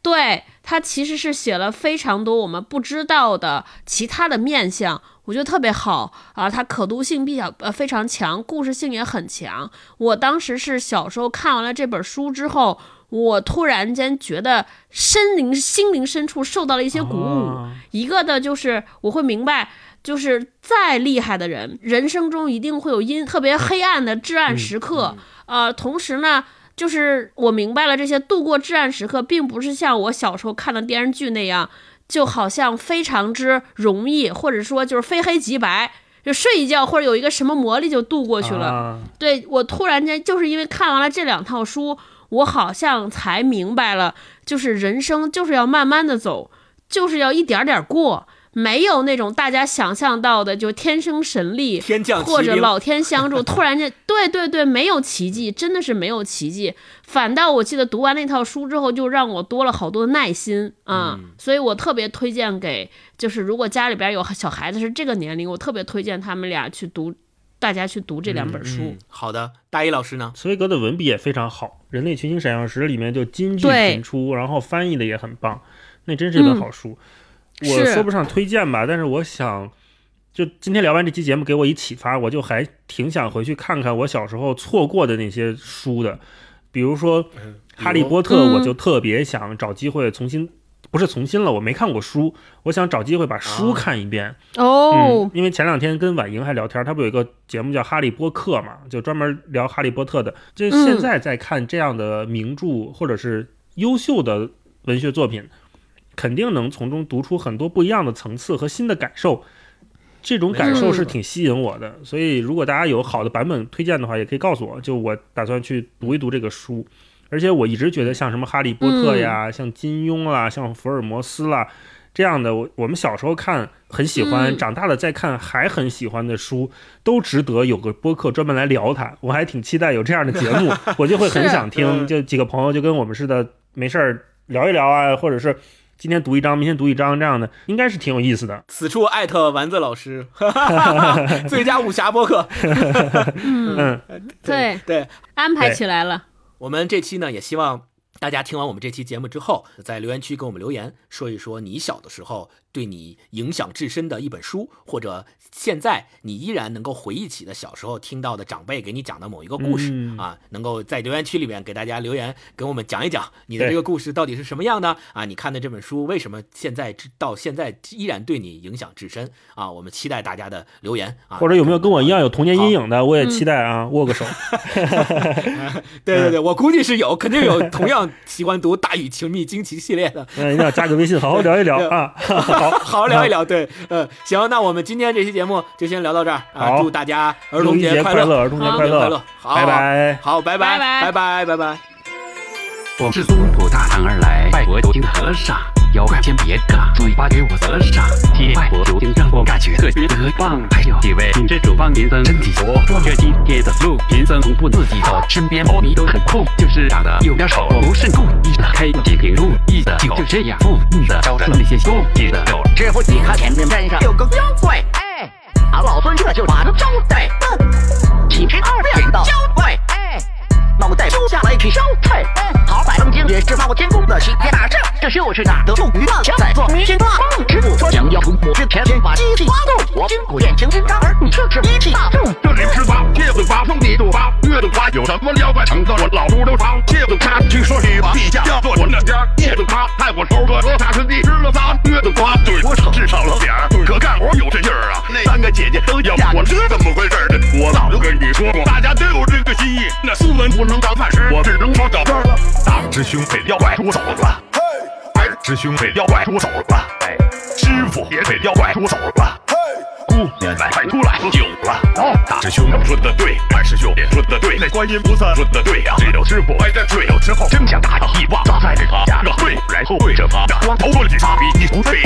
对他其实是写了非常多我们不知道的其他的面相，我觉得特别好啊，它可读性比较呃非常强，故事性也很强。我当时是小时候看完了这本书之后，我突然间觉得身灵心灵深处受到了一些鼓舞。啊一个的就是我会明白，就是再厉害的人，人生中一定会有阴特别黑暗的至暗时刻。呃，同时呢，就是我明白了这些度过至暗时刻，并不是像我小时候看的电视剧那样，就好像非常之容易，或者说就是非黑即白。就睡一觉或者有一个什么魔力就度过去了，啊对我突然间就是因为看完了这两套书，我好像才明白了，就是人生就是要慢慢的走，就是要一点点过，没有那种大家想象到的就天生神力，天降或者老天相助，突然间，对对对，没有奇迹，真的是没有奇迹。反倒我记得读完那套书之后，就让我多了好多耐心啊、所以我特别推荐给，就是如果家里边有小孩子是这个年龄，我特别推荐他们俩去读，大家去读这两本书。嗯，好的，大一老师呢？茨威格的文笔也非常好，《人类群星闪耀时》里面就金句频出，然后翻译的也很棒，那真是一本好书。我说不上推荐吧，但是我想，就今天聊完这期节目，给我一启发，我就还挺想回去看看我小时候错过的那些书的，比如说《哈利波特》，嗯我就特别想找机会重新。不是从新了，我没看过书，我想找机会把书啊看一遍。哦嗯，，因为前两天跟婉莹还聊天，她不有一个节目叫《哈利波特》嘛，就专门聊哈利波特的。就嗯现在在看这样的名著或者是优秀的文学作品，肯定能从中读出很多不一样的层次和新的感受。这种感受是挺吸引我的，所以如果大家有好的版本推荐的话，也可以告诉我。就我打算去读一读这个书，而且我一直觉得像什么《哈利波特》呀，像金庸啦，像福尔摩斯啦这样的，我我们小时候看很喜欢，嗯长大了再看还很喜欢的书，都值得有个播客专门来聊它。我还挺期待有这样的节目，我就会很想听。嗯就几个朋友就跟我们似的，没事儿聊一聊啊，或者是今天读一章，明天读一章这样的，应该是挺有意思的。此处艾特丸子老师，最佳武侠播客。嗯，对，对，安排起来了。我们这期呢，也希望大家听完我们这期节目之后，在留言区给我们留言，说一说你小的时候对你影响至深的一本书，或者现在你依然能够回忆起的小时候听到的长辈给你讲的某一个故事、嗯啊，能够在留言区里面给大家留言，给我们讲一讲你的这个故事到底是什么样的啊？你看的这本书为什么现在至到现在依然对你影响至深啊？我们期待大家的留言啊，或者有没有跟我一样有童年阴影的，我也嗯期待啊，握个手。对对对，我估计是有，肯定有同样喜欢读《大禹情密惊奇》系列的。嗯，一定要加个微信，好好聊一聊啊。好，好好聊一聊，对，嗯，行，那我们今天这期节目就先聊到这儿啊！好祝大家儿童节快快乐，儿童节快乐好，拜拜。好，拜拜，拜拜拜，拜拜。我是从土大唐而来，拜佛求经的和尚。妖怪先别尬，嘴巴给我合上。替拜佛求经让我感觉特别的棒。还有几位品质主帮贫僧身体弱，这今天的路贫僧从不自己走，身边猫咪都很酷，就是长得有点丑，不是故意的。开几瓶路易的酒，就这样负意的招惹那些故意的狗。师傅，你看前面山上有个妖怪，哎，俺老孙这就把他招待。启程二变的妖怪，脑袋揪下来去烧菜。好歹曾经也是冒天宫的齐天大圣，这就是哪得助于万强在做迷信大梦。师傅说想要出没之前先把机器发动，我筋骨变形金刚，而你这是机器大众。这里是八戒子八碰地度八，月子八有什么妖怪成的我老猪都长。戒子他据说是把地下叫做我那家，戒子他害我头哥和大师弟吃了仨，月子他对我少至少了点儿，可干活有这劲儿啊。那三个姐姐都要我这怎么回事呢？我早就跟你说过，大家都有这个心意，那斯文不能当饭吃，我只能说到这儿了。大师兄被妖怪捉走了，嘿二师兄被妖怪捉走了，哎，师傅也被妖怪捉走了。嘿姑娘们快出来喝酒了！哦，大师兄说的对，二师兄也说的对，那观音菩萨说的对呀、只有师傅还在醉酒之后，真想打他一棒，在他家个对，然后对着他的光头问你傻逼，你不对。